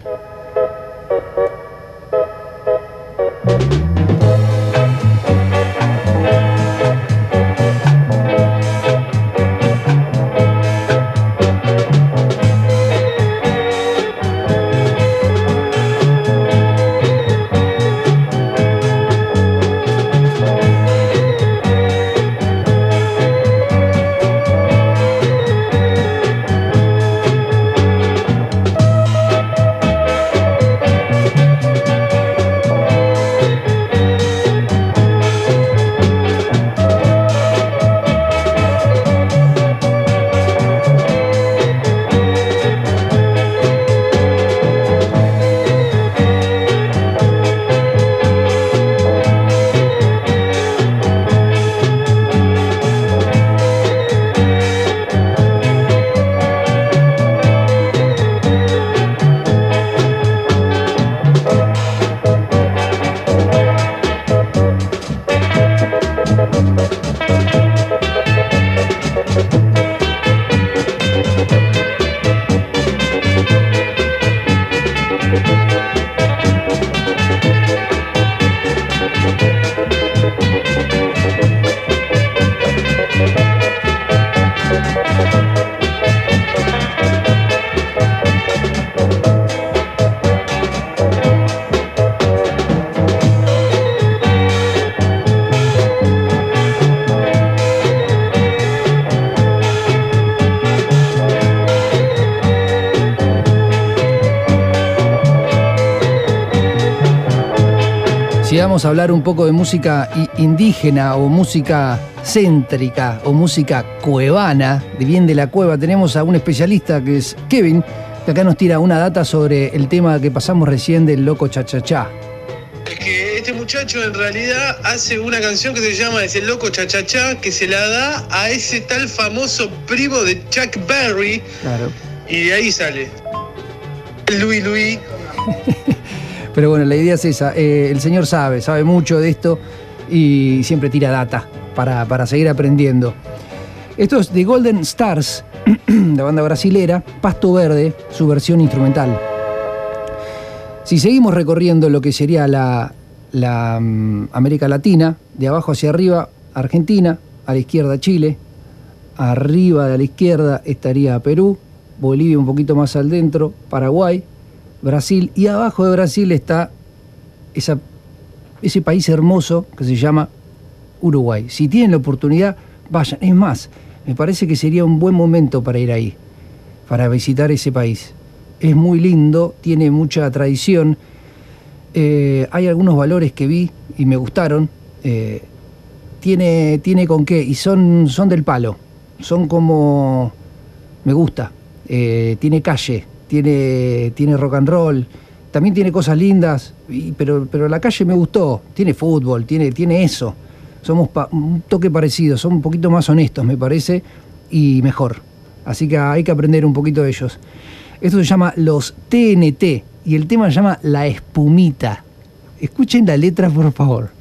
Vamos a hablar un poco de música indígena o música céntrica o música cuevana, de bien de la cueva, tenemos a un especialista que es Kevin, que acá nos tira una data sobre el tema que pasamos recién del loco chachachá. que este muchacho en realidad hace una canción que se llama Es el loco chachachá, que se la da a ese tal famoso primo de Chuck Berry, Claro. y de ahí sale. Louis Louis. Pero bueno, la idea es esa. Eh, el señor sabe, sabe mucho de esto y siempre tira data para, para seguir aprendiendo. Esto es The Golden Stars, la banda brasilera, Pasto Verde, su versión instrumental. Si seguimos recorriendo lo que sería la, la, mm, América Latina, de abajo hacia arriba, Argentina, a la izquierda Chile, arriba de la izquierda estaría Perú, Bolivia un poquito más al dentro, Paraguay, Brasil, y abajo de Brasil está ese país hermoso que se llama Uruguay. Si tienen la oportunidad, vayan. Es más, me parece que sería un buen momento para ir ahí, para visitar ese país. Es muy lindo, tiene mucha tradición. Eh, hay algunos valores que vi y me gustaron. eh, tiene, tiene con qué, y son, son del palo. Son como. Me gusta. Eh, tiene calle, tiene, tiene rock and roll, también tiene cosas lindas, y- pero, pero la calle me gustó. Tiene fútbol, tiene, tiene eso. Somos un toque parecido, son un poquito más honestos, me parece, y mejor. Así que hay que aprender un poquito de ellos. Esto se llama Los TNT y el tema se llama La Espumita. Escuchen la letra, por favor.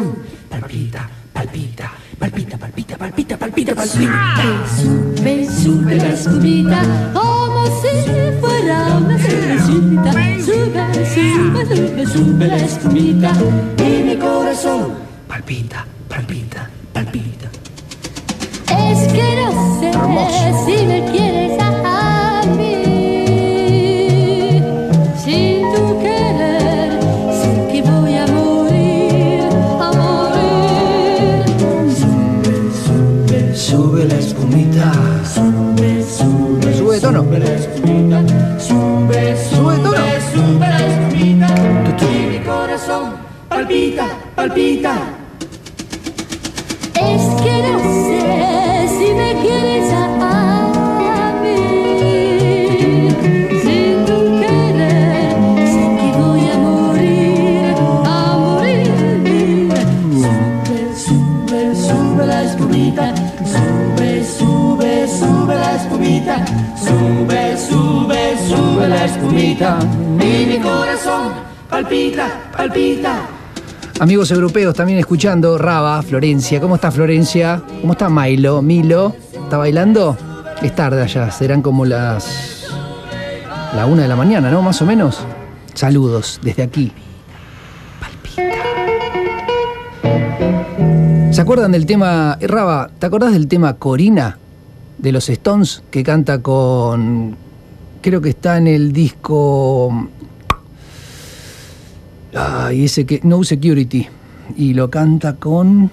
Corazón palpita, palpita, palpita, palpita, palpita, palpita, palpita. Sube, sube la espumita como si fuera una cervecita. Sube, sube, sube, sube la espumita Y mi corazón palpita, palpita, palpita. Es que no sé si me palpita, palpita. Es que no sé si me quieres a mí. Sin tu querer, sé que voy a morir, a morir. Sube, sube, sube la espumita. Sube, sube, sube la espumita. Sube, sube, sube la espumita. Y mi corazón palpita, palpita. Amigos europeos también escuchando, Raba, Florencia. ¿Cómo está Florencia? ¿Cómo está Milo? Milo, ¿está bailando? Es tarde allá, serán como las. la una de la mañana, ¿no? Más o menos. Saludos desde aquí. Palpita. ¿Se acuerdan del tema. eh, Raba, ¿te acordás del tema Corina? De los Stones, que canta con. Creo que está en el disco. Ay, ese que. No Security. Y lo canta con.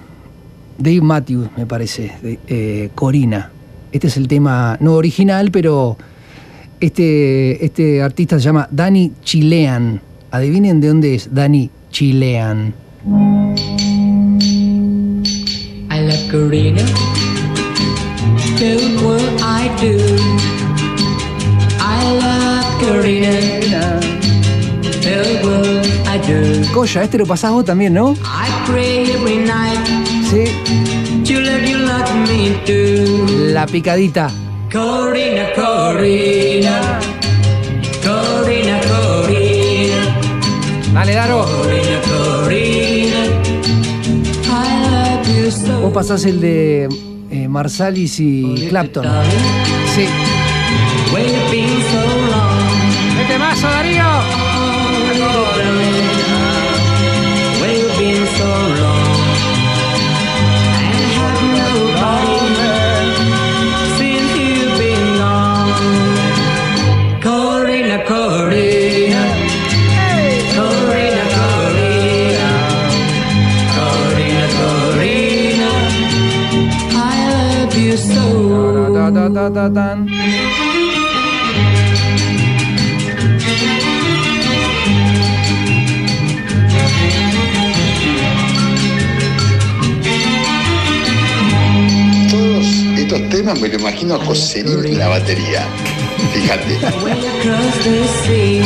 Dave Matthews, me parece. eh, Corina. Este es el tema no original, pero. Este, este artista se llama Danny Chilean. Adivinen de dónde es Danny Chilean. I love Karina. Do what I do. I love Karina. Do Coya, este lo pasás vos también, ¿no? I pray every night. Sí. To let you love me too. La picadita. Corina, Corina. Corina, Corina. Dale, Daro. Corina, Corina. Vos pasás el de eh, Marsalis y Clapton. Sí. Ta, ta, ta, ta, tan. Todos estos temas me lo imagino a Coserín en la batería. Fíjate.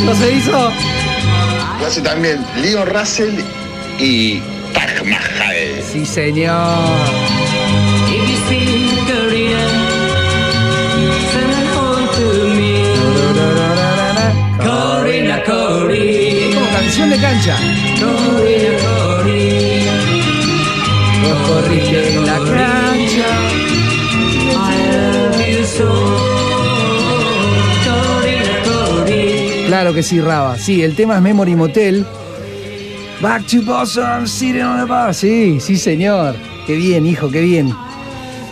¿No se hizo? Lo hace también Leon Russell y Taj Mahal. Sí, señor. Vos corriste en la cancha. I love you so. Corina, Corina. Claro que sí, Raba. Sí, el tema es Memory Motel. Back to Boston, sitting on the bar. Sí, sí, señor. Qué bien, hijo, qué bien.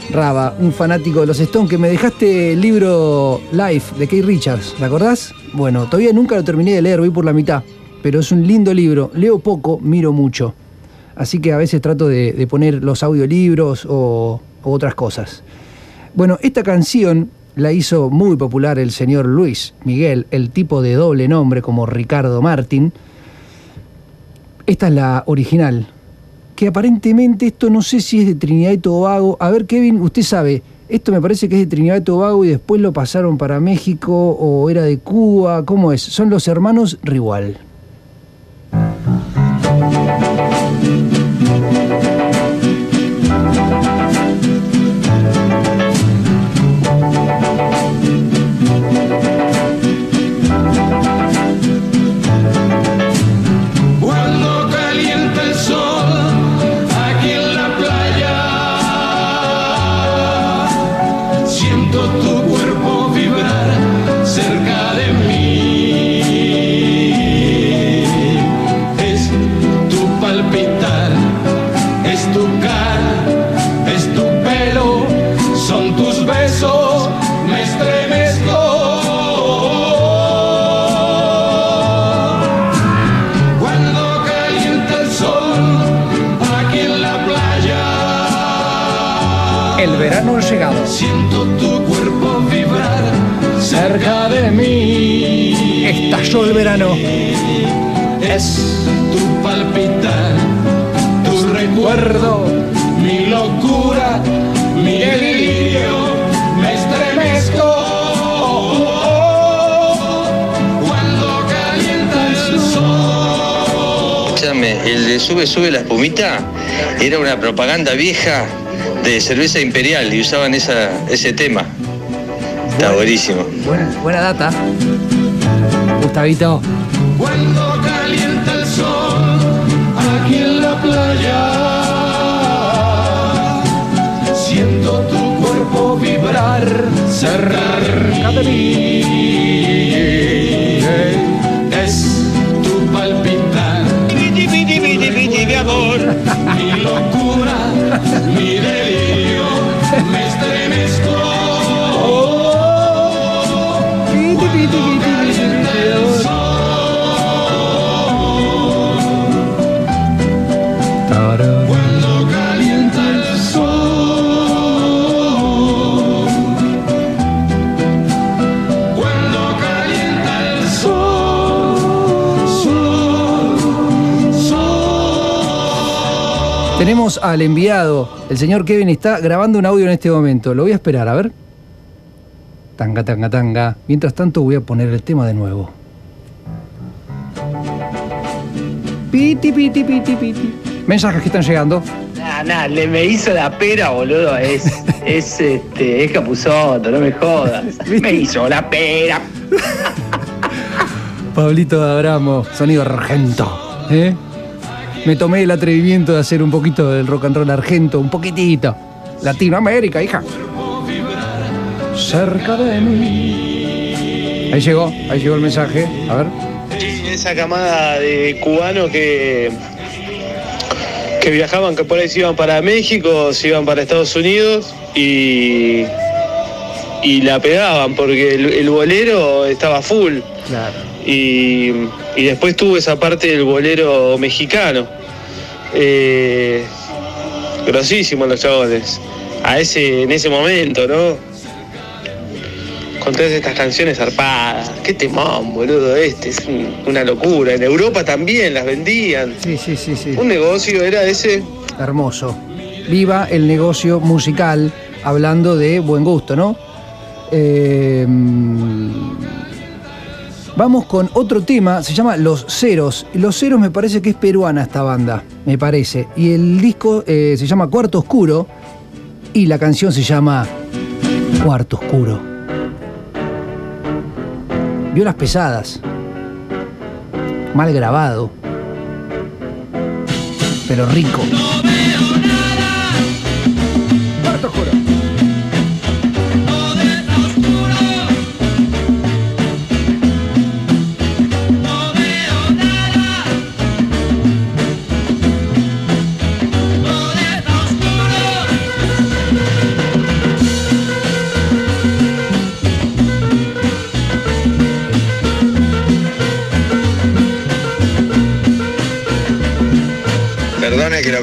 Raba, un fanático de los Stones, que me dejaste el libro Life de Keith Richards, ¿te acordás? Bueno, todavía nunca lo terminé de leer, voy por la mitad, pero es un lindo libro. Leo poco, miro mucho. Así que a veces trato de, poner los audiolibros o, otras cosas. Bueno, esta canción la hizo muy popular el señor Luis Miguel, el tipo de doble nombre como Ricardo Martín. Esta es la original, que aparentemente esto no sé si es de Trinidad y Tobago. A ver, Kevin, usted sabe, esto me parece que es de Trinidad y Tobago y después lo pasaron para México o era de Cuba, ¿cómo es? Son los hermanos Rigual. El verano. Es tu palpitar, tu recuerdo, mi locura, mi delirio. Me estremezco. Cuando calienta el sol. Escúchame, el de Sube, Sube la espumita era una propaganda vieja de cerveza imperial y usaban esa, ese tema. Está buenísimo. Buena, buena data. Gustavito. Cuando calienta el sol aquí en la playa, siento tu cuerpo vibrar cerca de mí. Es tu palpitar, mi amor, mi locura, mi delirio, Tenemos al enviado, el señor Kevin está grabando un audio en este momento. Lo voy a esperar, a ver. Tanga, tanga, tanga. Mientras tanto voy a poner el tema de nuevo. Piti, piti, piti, piti. Mensajes que están llegando. Nah, nah, le me hizo la pera, boludo. Es, es este, es Capuzoto, no me jodas. Me hizo la pera. Pablito de Abramo, sonido argento. ¿eh? Me tomé el atrevimiento de hacer un poquito del rock and roll argento, un poquitito. Latinoamérica, hija. Cerca de mí. Ahí llegó, ahí llegó el mensaje. A ver. Sí, esa camada de cubanos que, que viajaban, que por ahí se iban para México, se iban para Estados Unidos y, y la pegaban porque el, el bolero estaba full. Claro. Y, y después tuvo esa parte del bolero mexicano. Eh, grosísimos los chabones. A ese, en ese momento, ¿no? Con todas estas canciones zarpadas. Qué temón, boludo, este. Es un- una locura. En Europa también las vendían. Sí, sí, sí, sí. Un negocio era ese. Hermoso. Viva el negocio musical, hablando de buen gusto, ¿no? Eh, vamos con otro tema, se llama Los Ceros. Los Ceros me parece que es peruana esta banda, me parece. Y el disco eh, se llama Cuarto Oscuro y la canción se llama Cuarto Oscuro. Violas pesadas, mal grabado, pero rico.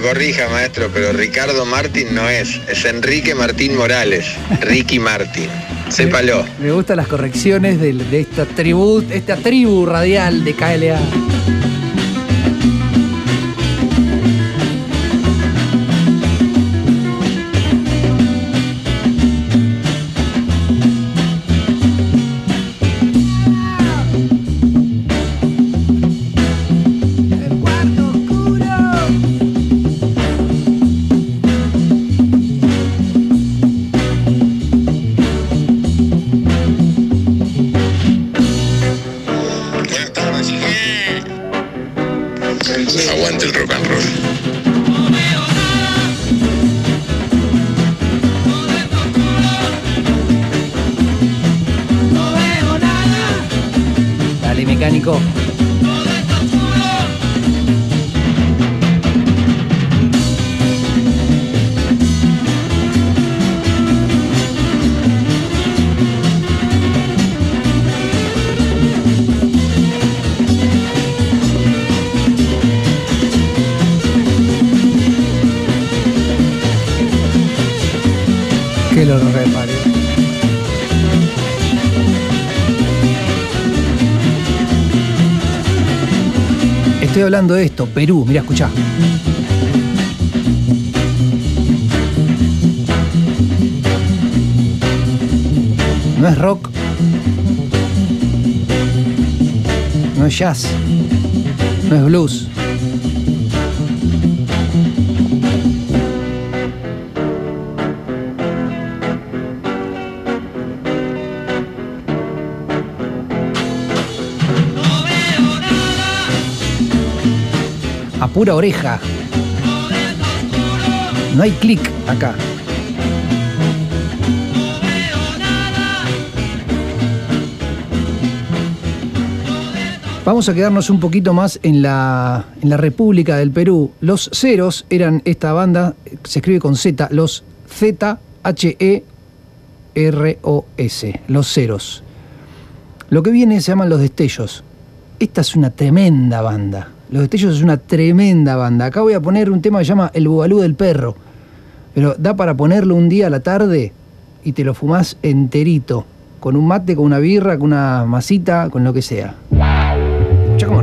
Corrija, maestro, pero Ricardo Martín no es. Es Enrique Martín Morales. Ricky Martín. Sépalo. Me gustan las correcciones del- de, esta tribu, esta tribu radial de KLA. Hablando de esto, Perú, mira, escuchá. No es rock. No es jazz. No es blues. Pura oreja. No hay clic acá. Vamos a quedarnos un poquito más en la, en la República del Perú. Los Ceros eran esta banda, se escribe con Z, los Z-H-E-R-O-S, los Ceros. Lo que viene se llaman Los Destellos. Esta es una tremenda banda. Los Destellos es una tremenda banda. Acá voy a poner un tema que se llama El Bugalú del Perro. Pero da para ponerlo un día a la tarde y te lo fumás enterito. Con un mate, con una birra, con una masita, con lo que sea. Cómo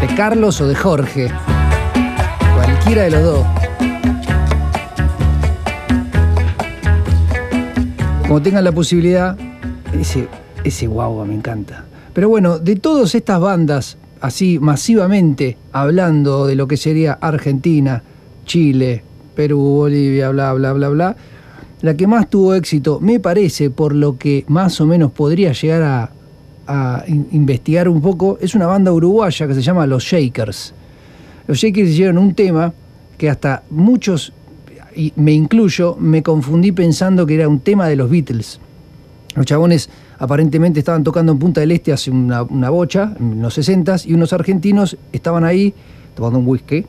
De Carlos o de Jorge. Cualquiera de los dos. Como tengan la posibilidad, ese, ese guagua me encanta. Pero bueno, de todas estas bandas, así masivamente, hablando de lo que sería Argentina, Chile, Perú, Bolivia, bla, bla, bla, bla, la que más tuvo éxito, me parece, por lo que más o menos podría llegar a, a in- investigar un poco, es una banda uruguaya que se llama Los Shakers. Los Shakers hicieron un tema que hasta muchos, y me incluyo, me confundí pensando que era un tema de los Beatles. Los chabones aparentemente estaban tocando en Punta del Este hace una, una bocha, en los 60 y unos argentinos estaban ahí tomando un whisky,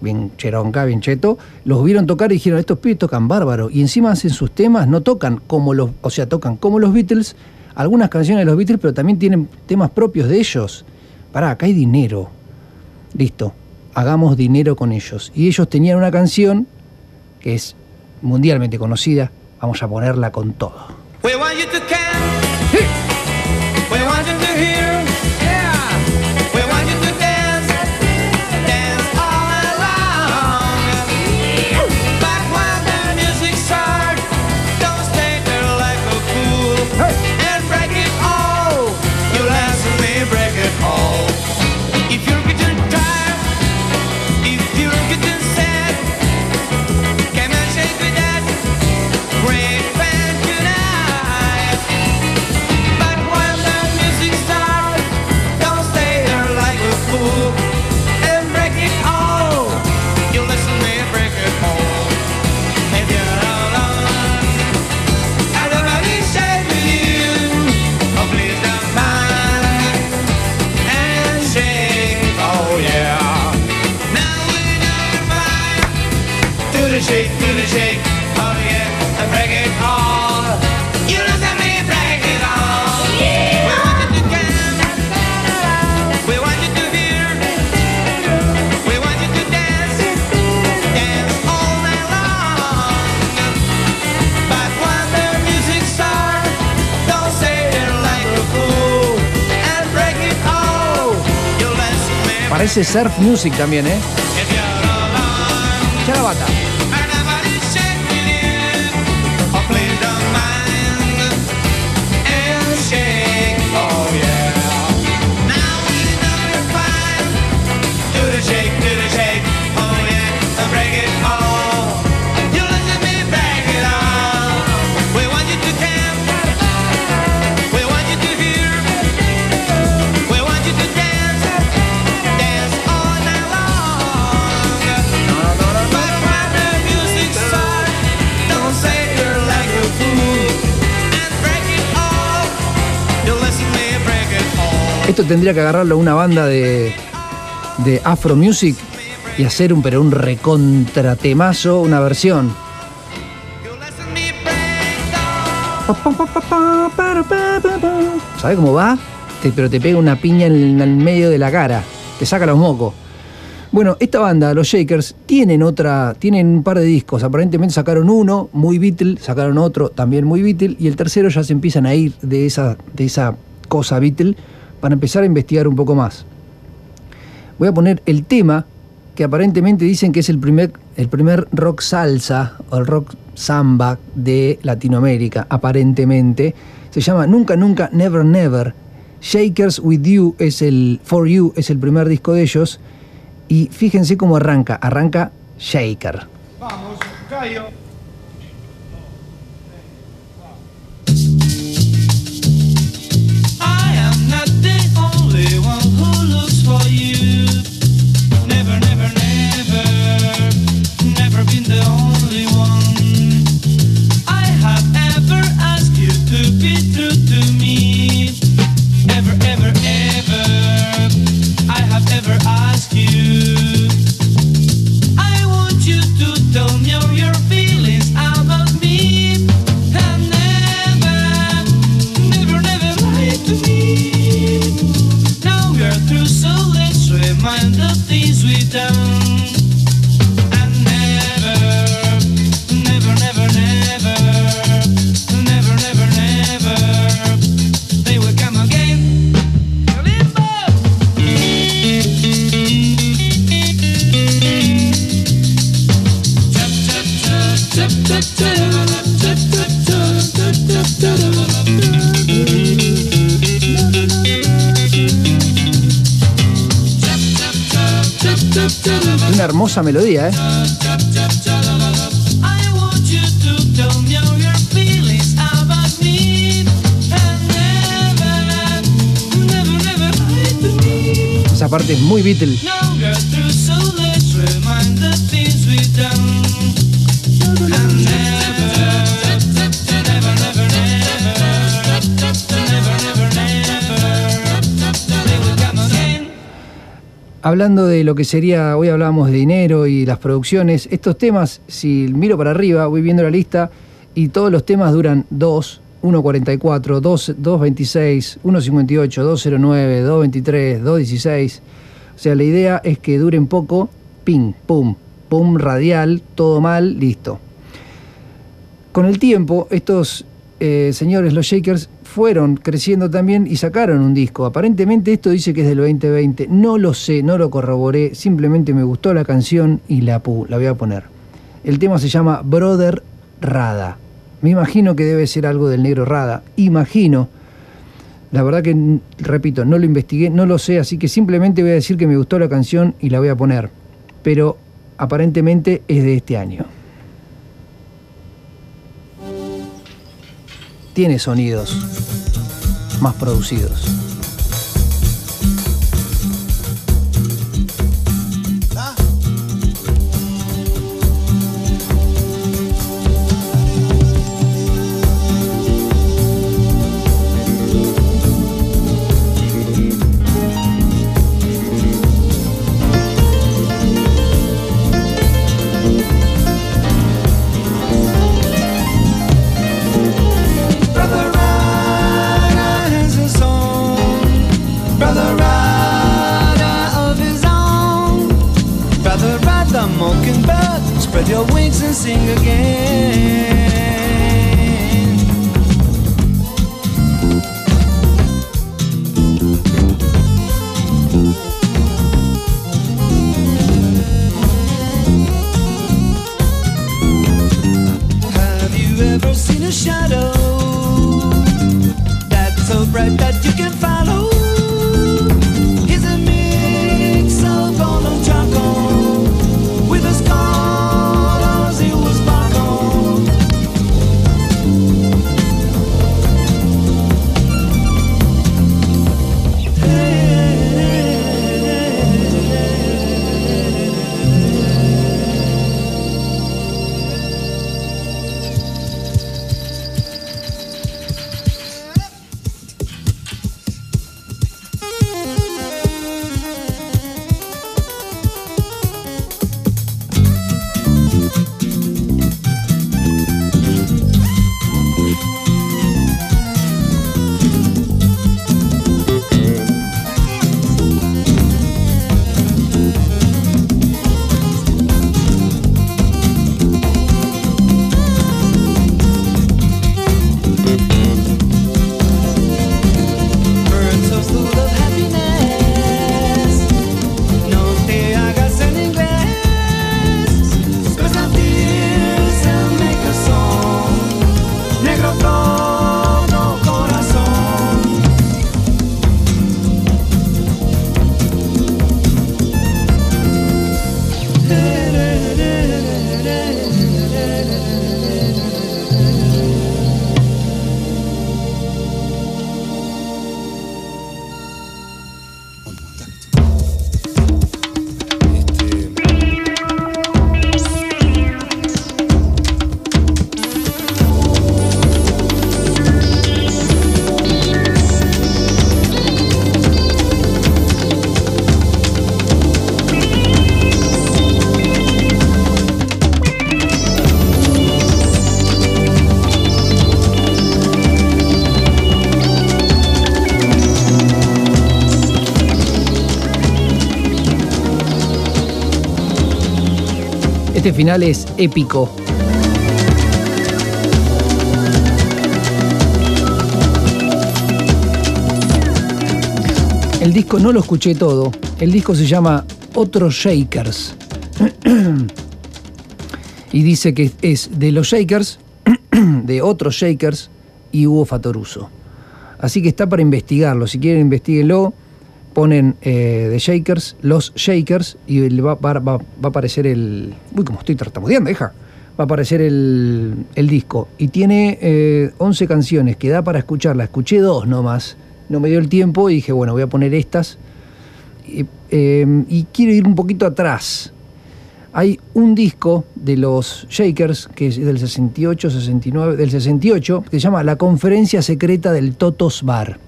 bien cheronca, bien cheto, los vieron tocar y dijeron, estos pibes tocan bárbaro, y encima hacen sus temas, no tocan como los, o sea, tocan como los Beatles, algunas canciones de los Beatles, pero también tienen temas propios de ellos. Pará, acá hay dinero. Listo, hagamos dinero con ellos. Y ellos tenían una canción que es mundialmente conocida, vamos a ponerla con todo. Surf music también, ¿eh? If Esto tendría que agarrarlo una banda de, de Afro Music y hacer un, pero un recontratemazo, una versión. ¿Sabes cómo va? Pero te pega una piña en el medio de la cara, te saca los mocos. Bueno, esta banda, los Shakers, tienen otra, tienen un par de discos. Aparentemente sacaron uno, muy Beatle, sacaron otro, también muy Beatle, y el tercero ya se empiezan a ir de esa, de esa cosa Beatle para empezar a investigar un poco más. Voy a poner el tema que aparentemente dicen que es el primer, el primer rock salsa o el rock samba de Latinoamérica, aparentemente. Se llama Nunca Nunca Never Never. Shakers With You es el For You es el primer disco de ellos y fíjense cómo arranca, arranca Shaker. Vamos, Cayo. sweet down Una hermosa melodía, ¿eh? Esa parte es muy Beatle. Hablando de lo que sería, hoy hablábamos de dinero y las producciones, estos temas, si miro para arriba, voy viendo la lista y todos los temas duran 2, 1.44, 2, 2.26, 1.58, 2.09, 2.23, 2.16. O sea, la idea es que duren poco, ping, pum, pum, radial, todo mal, listo. Con el tiempo, estos eh, señores, los Shakers, fueron creciendo también y sacaron un disco. Aparentemente esto dice que es del 2020. No lo sé, no lo corroboré, simplemente me gustó la canción y la, la voy a poner. El tema se llama Brother Rada. Me imagino que debe ser algo del negro Rada. Imagino. La verdad que, repito, no lo investigué, no lo sé, así que simplemente voy a decir que me gustó la canción y la voy a poner. Pero aparentemente es de este año. Tiene sonidos más producidos. Final es épico. El disco no lo escuché todo. El disco se llama Otros Shakers. Y dice que es de los Shakers, de otros Shakers y Hugo Fatoruso. Así que está para investigarlo. Si quieren, investiguenlo. Ponen eh, de Shakers, los Shakers, y va a aparecer el. Uy, como estoy tartamudeando, hija. Va a aparecer el, el disco. Y tiene eh, 11 canciones que da para escucharla. Escuché dos nomás. No me dio el tiempo y dije, bueno, voy a poner estas. Y, eh, y quiero ir un poquito atrás. Hay un disco de los Shakers, que es del 68, 69, del 68, que se llama La Conferencia Secreta del Totos Bar.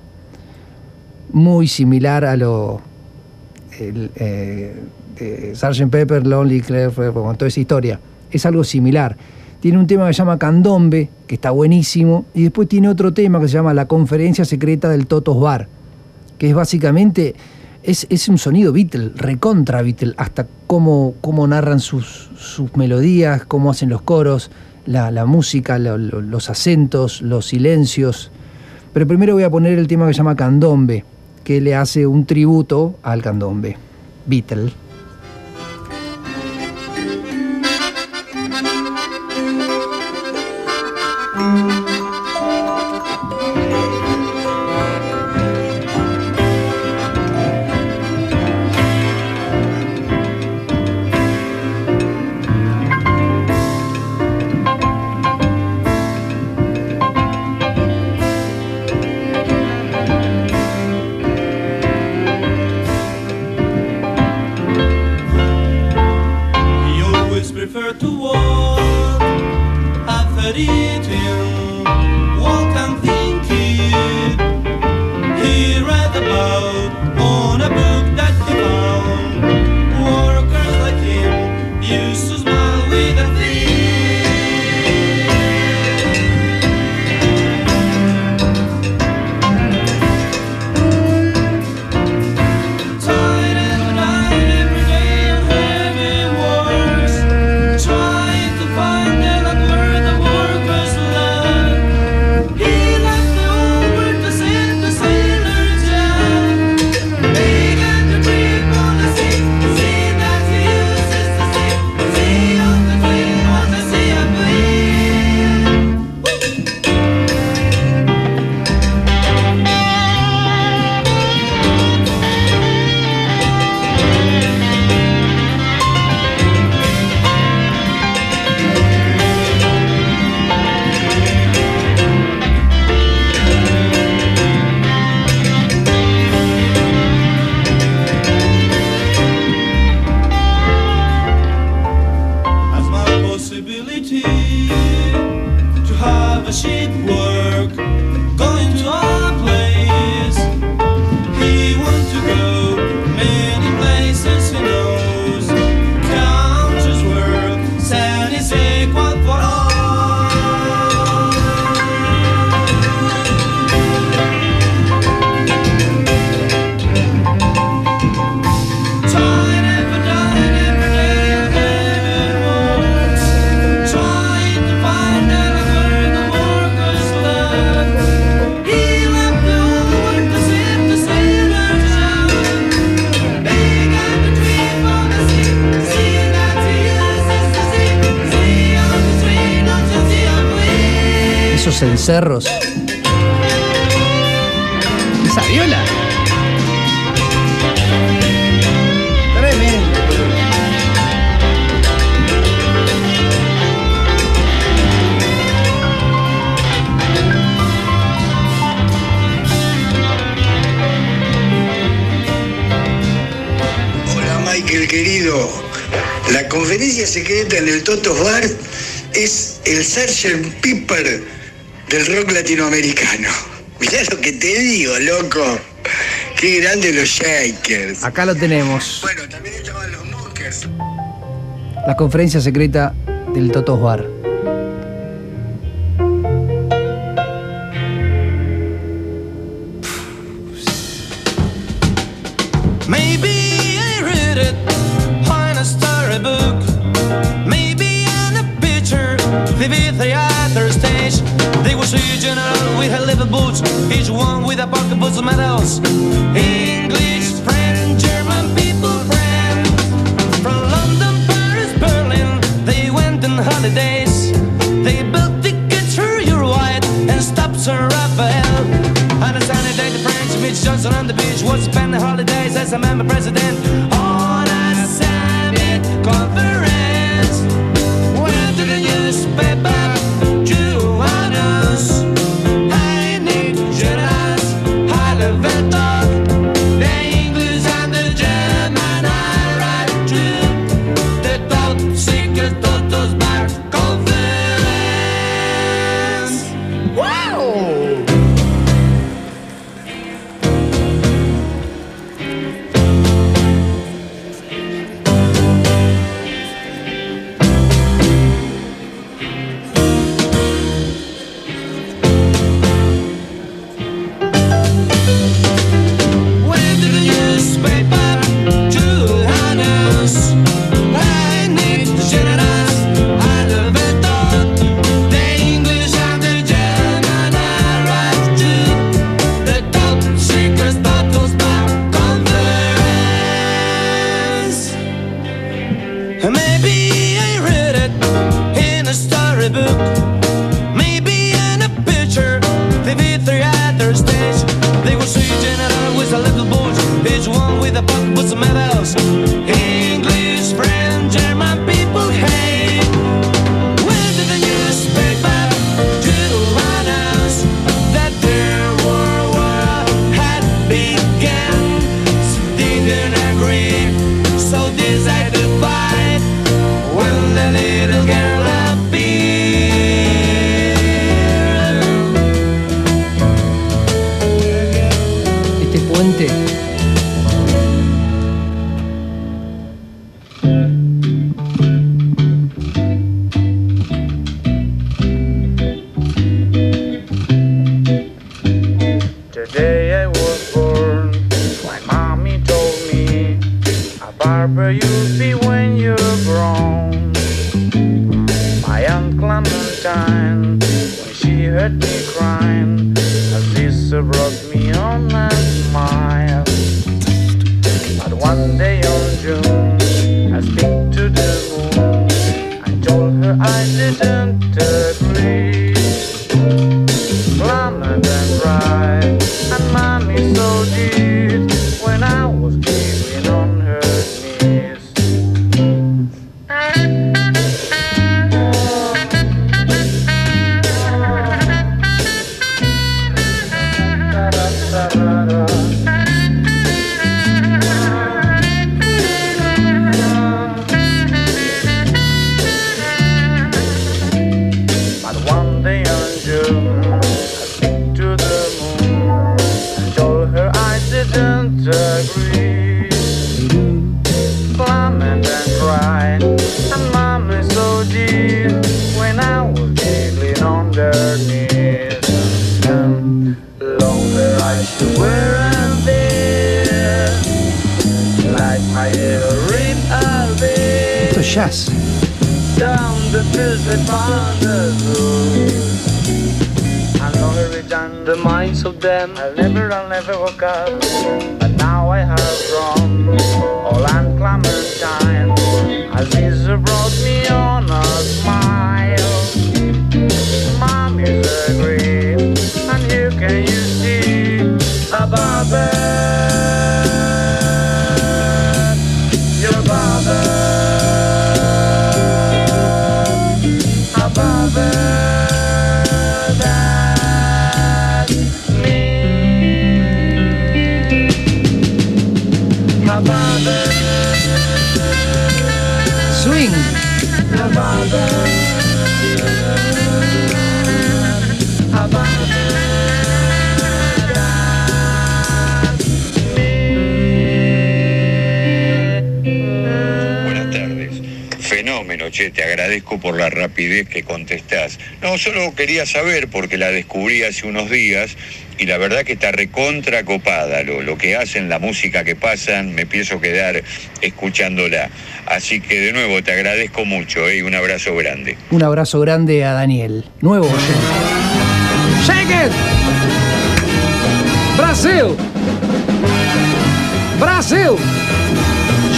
Muy similar a lo. El, eh, de Sgt. Pepper, Lonely Claire, con toda esa historia. Es algo similar. Tiene un tema que se llama Candombe, que está buenísimo, y después tiene otro tema que se llama La Conferencia Secreta del Totos Bar, que es básicamente es, es un sonido Beatle, recontra Beatle, hasta cómo, cómo narran sus, sus melodías, cómo hacen los coros, la, la música, lo- lo- los acentos, los silencios. Pero primero voy a poner el tema que se llama Candombe, que le hace un tributo al candombe, Beatle. Esos Shakers. Acá lo tenemos. Bueno, también estaban los Mockers. La conferencia secreta del Totos Bar. on a summit conference. father. te agradezco por la rapidez que contestás. No, solo quería saber, porque la descubrí hace unos días, y la verdad que está recontra copada lo, lo que hacen, la música que pasan, me pienso quedar escuchándola. Así que de nuevo te agradezco mucho eh, y ¿eh? un abrazo grande. Un abrazo grande a Daniel. Nuevo oyente. ¡Shake it! ¡Brasil! ¡Brasil!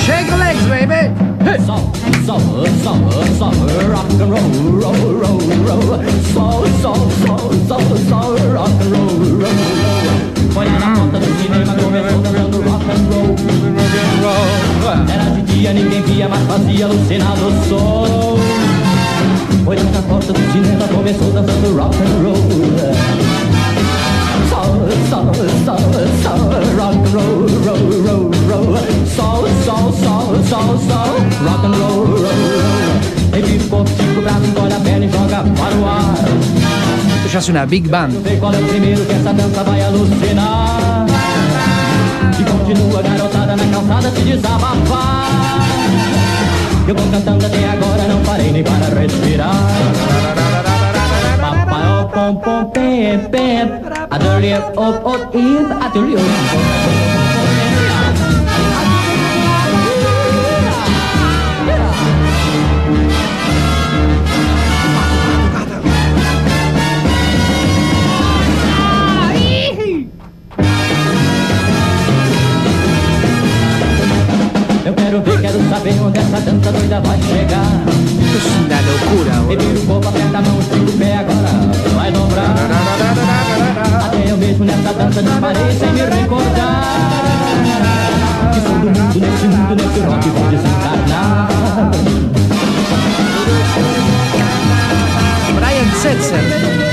¡Shake legs, baby! Soul, soul, soul, soul, rock and roll, roll, roll, roll. Roll. Foi na porta do cinema, começou dançando rock and roll. Era de dia, ninguém via, mas fazia alucinar no sol. Foi na porta do cinema, começou dançando rock and roll. Soul, soul, soul, soul, rock roll, roll, soul, soul, soul, soul, rock and roll, roll, roll. Ele vira o corpo, estica o braço, encolhe a perna e joga para o ar. Ya es una big band. Vê qual é o primeiro que essa dança vai alucinar. E continua a garotada na calçada se desabafar. Eu vou cantando até agora, não parei nem para respirar. Papai, oh, pom, pom, pé, pé. Adorei, oh, oh, Eu saber onde essa dança doida vai chegar. Una locura, Me boludo. vira o corpo, aperta a mão, estica o pé agora, vai dobrar. Até eu mesmo nessa dança disparei sem me recordar. Que todo mundo nesse mundo, nesse rock vou desencarnar. Brian Setzer.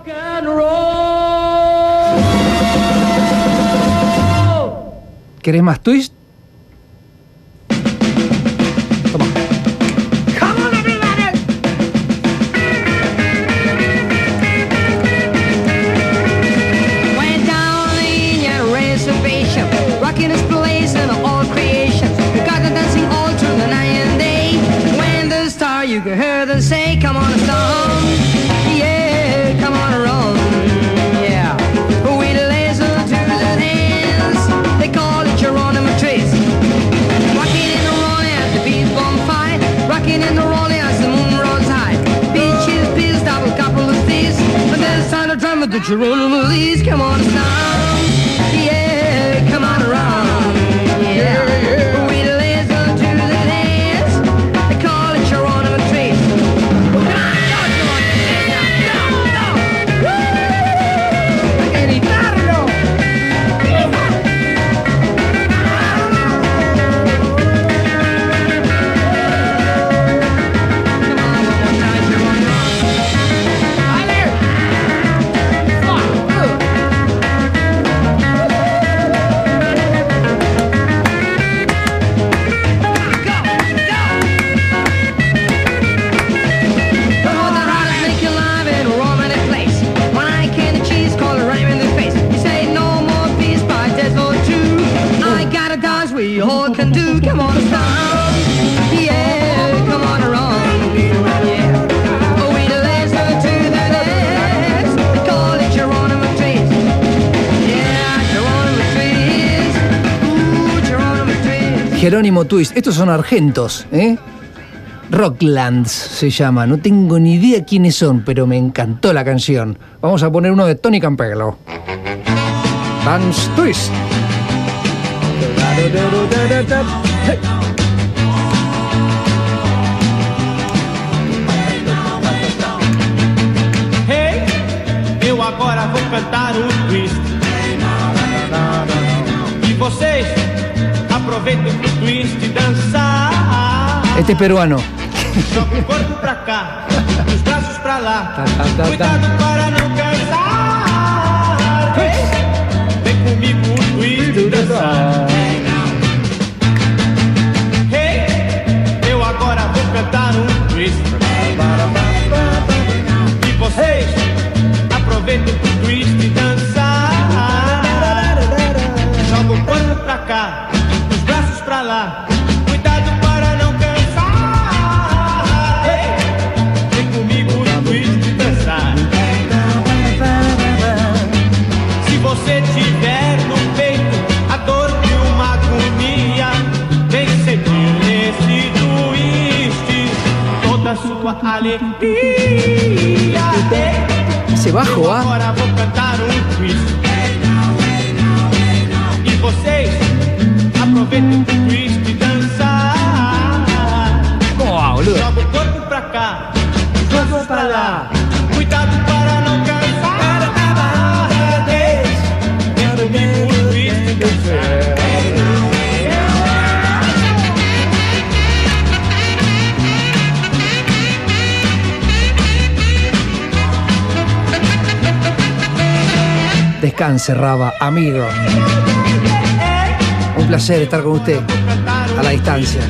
¿Querés más twist? To Twist. Estos son argentos, ¿eh? Rocklands se llama. No tengo ni idea quiénes son, pero me encantó la canción. Vamos a poner uno de Tony Campelo. Dance Twist. Hey. Hey, eu agora vou cantar um twist. E vocês aproveitem triste dançar. Este é peruano. Joga o corpo pra cá, os braços pra lá. Tá, tá, tá, Cuidado para não cansar. Vem comigo o twist dançar. Ei, eu agora vou cantar um twist. E vocês aproveitem pro twist dançar. Joga o corpo pra cá. Alegria. Ese bajo, ¿ah? Agora vou cantar um twist. E vocês aproveitem o twist e dançar. Joga o corpo pra cá, joga pra lá. Cuidado para Descanse, Raba, amigo. Un placer estar con usted a la distancia.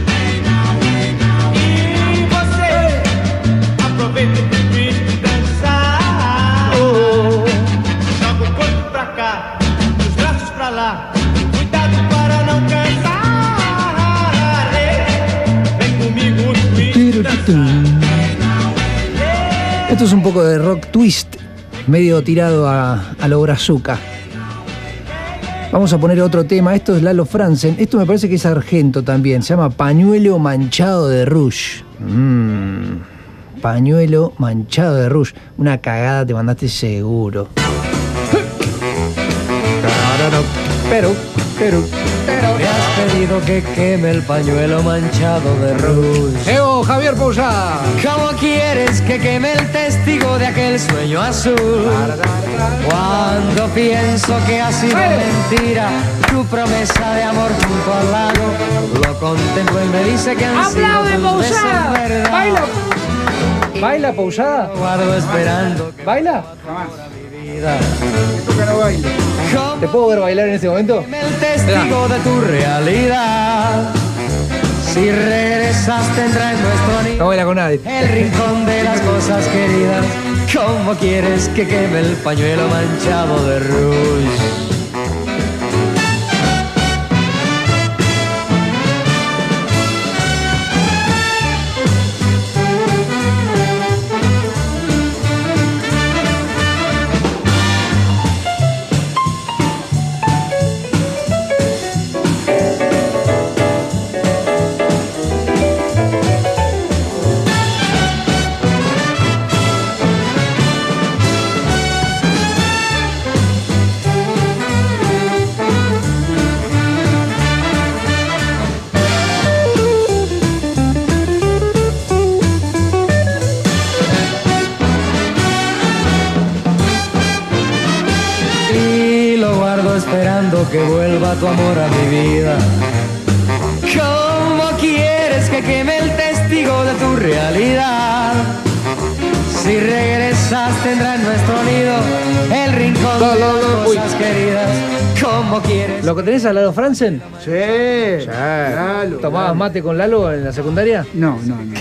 Esto es un poco de rock twist, medio tirado a, a lo brazuca. Vamos a poner otro tema. Esto es Lalo Franzen. Esto me parece que es argento también. Se llama Pañuelo Manchado de Rouge. Mm, Pañuelo Manchado de Rouge. Una cagada te mandaste seguro. Pero, pero, Me has pedido que queme el pañuelo manchado de rouge. ¡Eo, Javier Pousada! ¿Cómo quieres que queme el testigo de aquel sueño azul? Cuando pienso que ha sido mentira tu promesa de amor junto al lago, lo contemplo y me dice que han sido ¡Aplaude, tus besos Pousada! verdad. ¡Baila! ¿Baila, Pousada? Guardo esperando vida ¿Te puedo ver bailar en este momento? el testigo de tu realidad. Si regresas tendrás nuestro nido No baila con nadie. el rincón de las cosas queridas. ¿Cómo quieres que queme el pañuelo manchado de rouge? Tu amor a mi vida. ¿Cómo quieres que queme el testigo de tu realidad? Si regresas tendrá en nuestro nido el rincón de las cosas queridas. ¿Cómo quieres? ¿Lo que tenés a Lalo Franzen? Sí, Lalo, ¿Tomabas Lalo. mate con Lalo en la secundaria? No, no, no.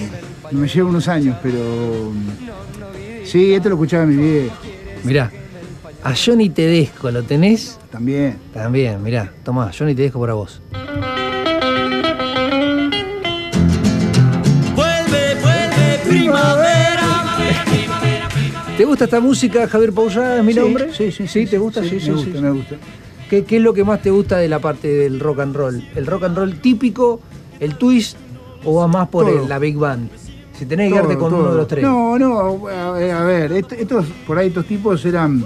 No me llevo unos años, pero. mm, Sí, esto lo escuchaba mi viejo. Mirá, a Johnny Tedesco, ¿lo tenés? También. También, mirá, tomá, Johnny Tedesco para vos. Vuelve, vuelve, primavera. ¿Te gusta esta música, Javier Pausada? ¿Es mi Sí, nombre? sí, sí, ¿Sí? ¿Te gusta? Sí, me gusta, me gusta. ¿Qué, qué es lo que más te gusta de la parte del rock and roll? ¿El rock and roll típico, el twist o vas más por el- la big band? Si tenés que quedarte con todo. uno de los tres. No, no, a ver, a ver, est- estos, por ahí estos tipos eran.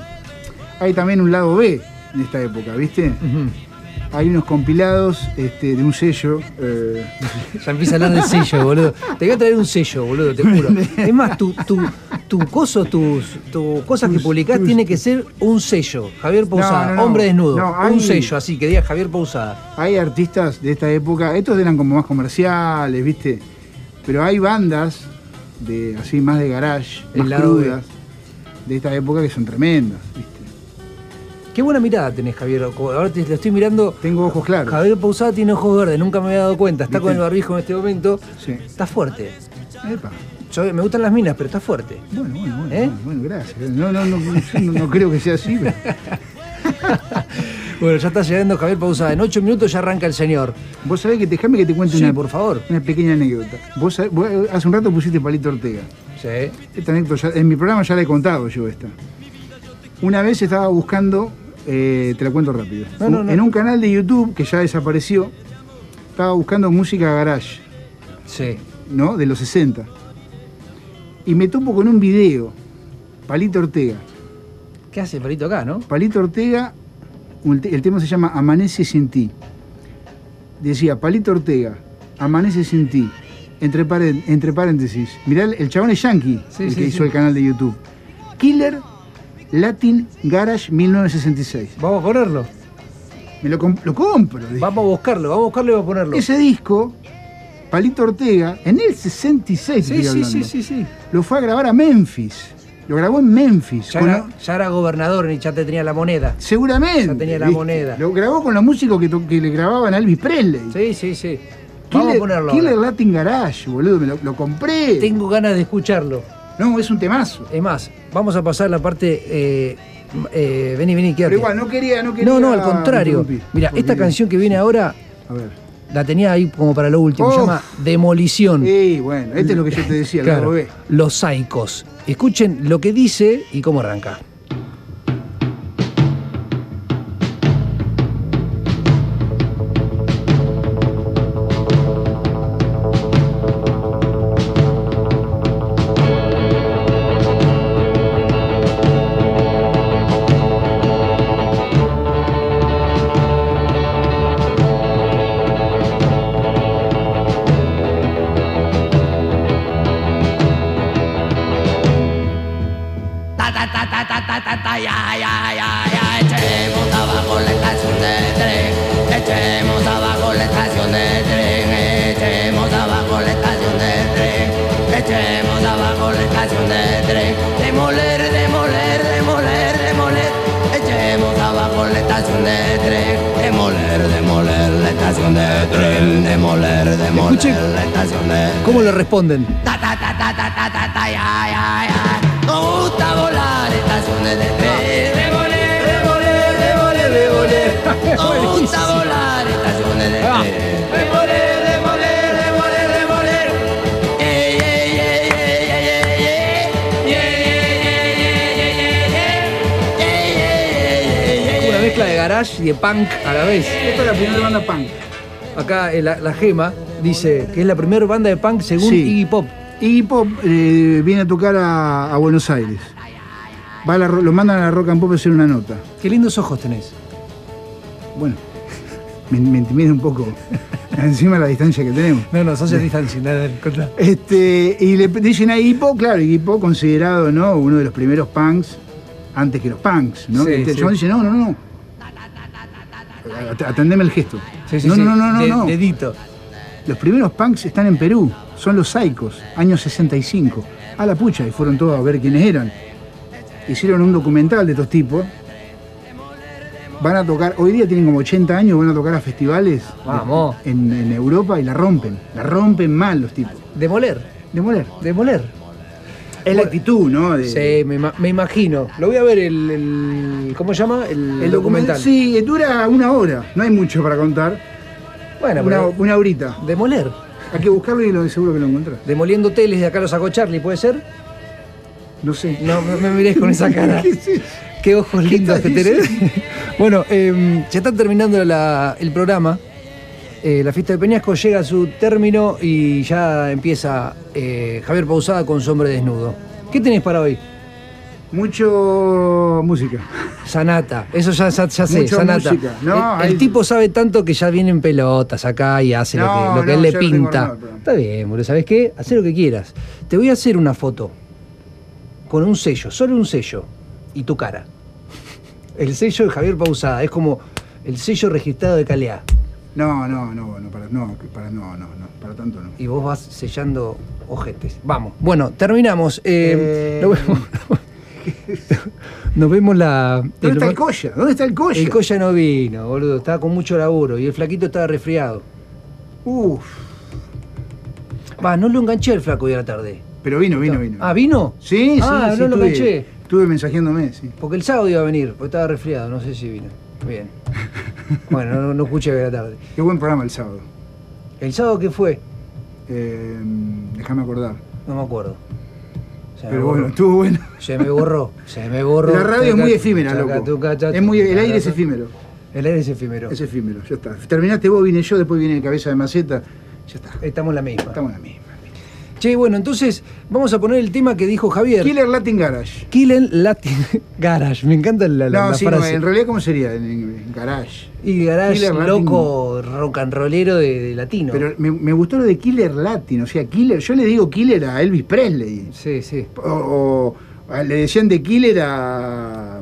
Hay también un lado B en esta época, ¿viste? Hay unos compilados este, de un sello. eh, Ya empieza a hablar del sello, boludo. Te voy a traer un sello, boludo, te juro. Es más, tu, tu, tu coso, tus, cosas que publicás tiene que ser un sello. Javier Pausada, No, no, no. hombre desnudo. No, Un sello así, que diga Javier Pausada. Hay artistas de esta época, estos eran como más comerciales, ¿viste? Pero hay bandas de así más de garage, más B. crudas, de esta época que son tremendas, ¿viste? Qué buena mirada tenés, Javier. Ahora te lo estoy mirando. Tengo ojos claros. Javier Pausada tiene ojos verdes, nunca me había dado cuenta. Está ¿Viste? con el barbijo en este momento. Sí. Está fuerte. Epa. Yo- me gustan las minas, pero está fuerte. Bueno, bueno, bueno, ¿Eh? bueno, bueno, gracias. No, no, no, no, no creo que sea así, pero Bueno, ya está llegando Javier Pausada. En ocho minutos ya arranca el señor. vos sabés que déjame que te cuente Sí, una, por favor. una pequeña anécdota. Vos, sabés- vos hace un rato pusiste Palito Ortega. Sí. Esta anécdota, ya- en mi programa ya la he contado yo esta. Una vez estaba buscando, eh, te la cuento rápido, No, no, Un- no. en un canal de YouTube que ya desapareció, estaba buscando música garage, Sí. ¿no? De los 60. y me topo con un video. Palito Ortega. ¿Qué hace Palito acá, no? Palito Ortega, el tema se llama Amanece sin ti. Decía, Palito Ortega, Amanece sin ti. Entre, paréntesis. Mirá, el, el chabón es Yankee, Sí, el sí, que sí. hizo el canal de YouTube. Killer Latin Garage 1966. Vamos a ponerlo. Me lo, comp- lo compro. dije. Vamos a buscarlo, vamos a buscarlo y vamos a ponerlo. Ese disco, Palito Ortega, en el 66, Sí, sí, sí, sí, sí. lo fue a grabar a Memphis. Lo grabó en Memphis. Ya con era, lo- ya era gobernador y ya te tenía la moneda. seguramente. Ya tenía la ¿viste? moneda. Lo grabó con los músicos que, le grababan a Elvis Presley. Sí, sí, sí. Vamos Killer, a ponerlo. Killer ahora. Latin Garage, boludo, me lo, lo compré. Tengo ganas de escucharlo. No, es un temazo. Es más, vamos a pasar la parte. Eh, eh, vení, vení, quédate. Pero igual, no quería, no quería. no, no, al contrario. Mira, esta canción que viene ahora A ver. la tenía ahí como para lo último. Se Oh. llama Demolición. Sí, bueno, este es lo que yo te decía, Claro. Los Saicos. Escuchen lo que dice y cómo arranca. Garage y de punk a la vez. Esta es la primera banda punk. Acá eh, la, la Gema dice que es la primera banda de punk según Sí. Iggy Pop. Iggy Pop eh, viene a tocar a, a Buenos Aires. Va a la ro- lo mandan a la Rock and Pop a hacer una nota. Qué lindos ojos tenés. Bueno, me, me intimida un poco encima de la distancia que tenemos. No, no, social distancing, nada. Este, y le dicen a Iggy Pop, claro, Iggy Pop considerado ¿no? uno de los primeros punks, antes que los punks, ¿no? Sí, Este, el sí. chabón dice, no, no, no. At- Atendeme el gesto. Sí, sí, no, sí. no, no, no, De- no. Dedito. Los primeros punks están en Perú, son los Saicos, año 65. A la pucha, y fueron todos a ver quiénes eran. Hicieron un documental de estos tipos. Van a tocar, hoy día tienen como 80 años, van a tocar a festivales Vamos. En, en Europa y la rompen. La rompen mal los tipos. Demoler. Demoler. Demoler. Es la actitud, ¿no? De- Sí, me, me imagino. Lo voy a ver el, el- ¿cómo se llama? El, El documental. Sí, dura una hora, no hay mucho para contar. Bueno, una, pero- una horita. Demoler. Hay que buscarlo y lo, seguro que lo encontrás. Demoliendo hoteles de acá lo sacó Charlie, ¿puede ser? No sé. No, me, me mirés con esa cara. ¿Qué es? Qué ojos ¿Qué lindos que tenés. bueno, eh, ya está terminando la- el programa. Eh, la fiesta de Peñasco llega a su término y ya empieza eh, Javier Pausada con su hombre desnudo. ¿Qué tenés para hoy? Mucho música. Sanata, eso ya, ya, ya sé, Mucha Sanata. música. No, el, tipo sabe tanto que ya viene en pelotas acá y hace lo que, lo que no, él le pinta. Está bien, boludo, ¿sabes qué? Hacé lo que quieras. Te voy a hacer una foto con un sello, solo un sello, y tu cara. El sello de Javier Pausada, es como el sello registrado de Calea. No, no, no, no, para, no, para, no, no, no, para tanto no. Y vos vas sellando ojetes. Vamos. Bueno, terminamos. Eh, Eh, Nos vemos. Nos vemos la. ¿Dónde está el Coya? ¿Dónde está el Coya? El Coya no vino, boludo. Estaba con mucho laburo y el flaquito estaba resfriado. Uf. Va, no lo enganché al flaco hoy a la tarde. Pero vino, vino, vino. Ah, ¿vino? Sí, sí, Ah, sí. no lo estuve- enganché. Estuve mensajeándome, sí. Porque el sábado iba a venir, porque estaba resfriado, no sé si vino. Bien. Bueno, no, no escuché a la tarde. Qué buen programa el sábado. ¿El sábado qué fue? Eh, déjame acordar. No me acuerdo. Se Pero bueno, estuvo bueno. Se me borró, se me borró. La radio es muy efímera, loco. Es muy, el aire es efímero. El aire es efímero. Es efímero, ya está. Terminaste vos, vine yo, después viene cabeza de maceta. Ya está. Estamos en la misma. Estamos en la misma. Che, bueno, entonces vamos a poner el tema que dijo Javier. Killer Latin Garage. Killer Latin Garage. Me encanta la, la- No, la sí, no, frase. en realidad, ¿cómo sería? En, garage. Y Garage Killer Latin. loco rock and rollero de, de latino. Pero me, me gustó lo de Killer Latin, o sea, Killer, yo le digo Killer a Elvis Presley. Sí, sí. O, le decían de Killer a.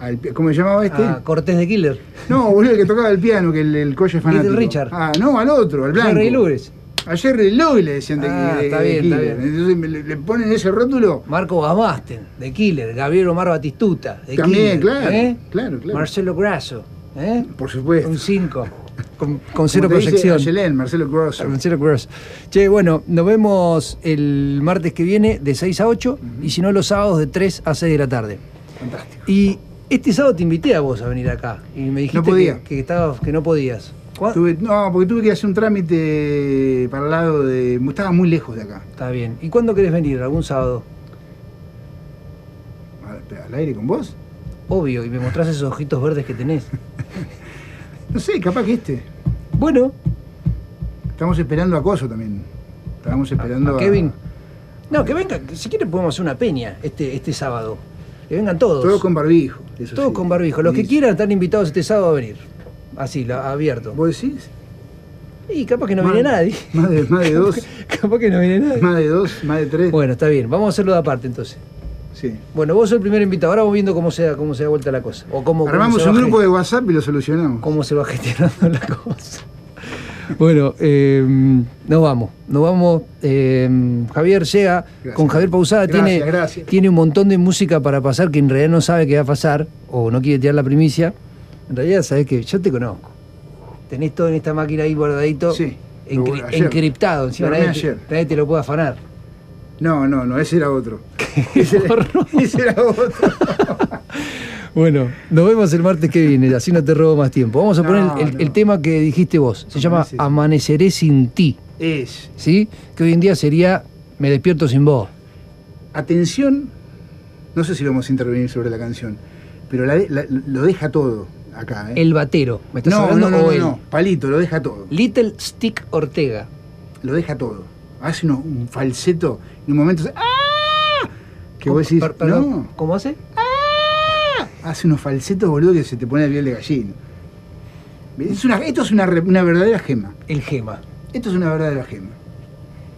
al- ¿Cómo se llamaba este? Ah, Cortés de Killer. No, boludo, el que tocaba el piano, que el, el coche es fanático. Richard. Ah, no, al otro, al blanco. Jerry Lewis. A Jerry Lewis le decían de, Ah, de- está de bien, está bien. Entonces me- le, ponen ese rótulo. Marco Gamasten, de Killer. Gabriel Omar Batistuta, de También, Killer. claro, ¿eh? claro, claro. Marcelo Grasso, ¿eh? Por supuesto. Un 5. Con, con cero proyección. Marcelo Grosso. Marcelo Gross. Che, bueno, nos vemos el martes que viene de 6 a 8 y si no los sábados de 3 a 6 de la tarde. Fantástico. Y este sábado te invité a vos a venir acá y me dijiste No podía. Que, que, estabas- que no podías. ¿Cuá- Tuve- no, porque tuve que hacer un trámite para el lado de. Estaba muy lejos de acá. Está bien. ¿Y cuándo querés venir? ¿Algún sábado? ¿Al, aire con vos? Obvio, y me mostrás esos ojitos verdes que tenés. No sé, capaz que este. Bueno. Estamos esperando a Coso también. Estábamos esperando ¿A Kevin? No, que venga, si quiere podemos hacer una peña este, este sábado. Que vengan todos. Todos con barbijo. eso Todos sí. con barbijo. Los que quieran están invitados este sábado a venir. Así, la- abierto. ¿Vos decís? Y capaz que no Más- viene nadie. Más de, más de dos. capaz que no viene nadie. Más de dos, más de tres. Bueno, está bien. Vamos a hacerlo de aparte entonces. Sí. Bueno, vos sos el primer invitado. Ahora vamos viendo cómo se da, cómo se da vuelta la cosa. O cómo, cómo Armamos va un grupo de WhatsApp y lo solucionamos. cómo se va gestionando la cosa. Bueno, eh, nos vamos. Nos vamos. eh, Javier llega Gracias. con Javier Pausada. Gracias, tiene, gracias. tiene un montón de música para pasar que en realidad no sabe qué va a pasar o no quiere tirar la primicia. En realidad, sabes que yo te conozco. Tenés todo en esta máquina ahí guardadito. Sí. encri- Lo- ayer. encriptado. Encima nadie, te- ayer. nadie te lo puede afanar. No, no, no, ese era otro. ese, era, ese era otro. Bueno, nos vemos el martes que viene, así no te robo más tiempo. Vamos a No, poner el, no. el tema que dijiste vos. Se llama Amaneceré. Amaneceré sin ti. Es. ¿Sí? Que hoy en día sería Me despierto sin vos. Atención, no sé si vamos a intervenir sobre la canción, pero la de- la- lo deja todo acá. ¿eh? El batero. ¿Me estás no, hablando? no, no, o no, él? no, Palito, lo deja todo. Little Stick Ortega. Lo deja todo. Hace uno- un falseto en un momento. ¡Ah! Que vos decís, Per- perdón, no. ¿Cómo hace? Hace unos falsetos, boludo, que se te pone el piel de gallina. Es una- esto es una, una verdadera gema. El gema. Esto es una verdadera gema.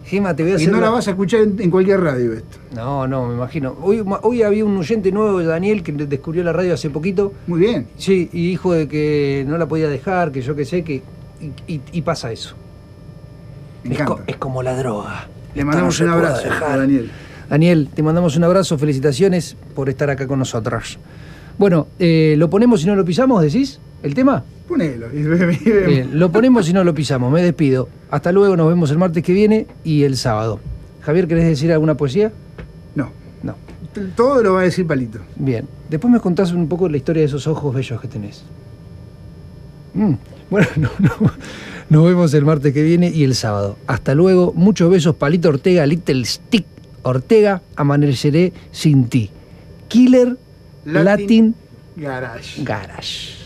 Gema, te voy a Y hacer. no la la- vas a escuchar en, en cualquier radio esto. No, no, me imagino. Hoy, hoy había un oyente nuevo, Daniel, que descubrió la radio hace poquito. Muy bien. Sí, y dijo de que no la podía dejar, que yo qué sé, que. Y, y- y pasa eso. Me Es, co- es como la droga. Le mandamos un abrazo a Daniel. Daniel, te mandamos un abrazo, felicitaciones por estar acá con nosotros. Bueno, eh, ¿lo ponemos y no lo pisamos, decís? ¿El tema? Ponelo. Bien, lo ponemos y no lo pisamos, me despido. Hasta luego, nos vemos el martes que viene y el sábado. Javier, ¿querés decir alguna poesía? No. No. Todo lo va a decir Palito. Bien. Después me contás un poco la historia de esos ojos bellos que tenés. Mm, Bueno, no, no. nos vemos el martes que viene y el sábado. Hasta luego. Muchos besos, Palito Ortega, Little Stick Ortega. Amaneceré sin ti. Killer Latin Latin, Garage. Garage.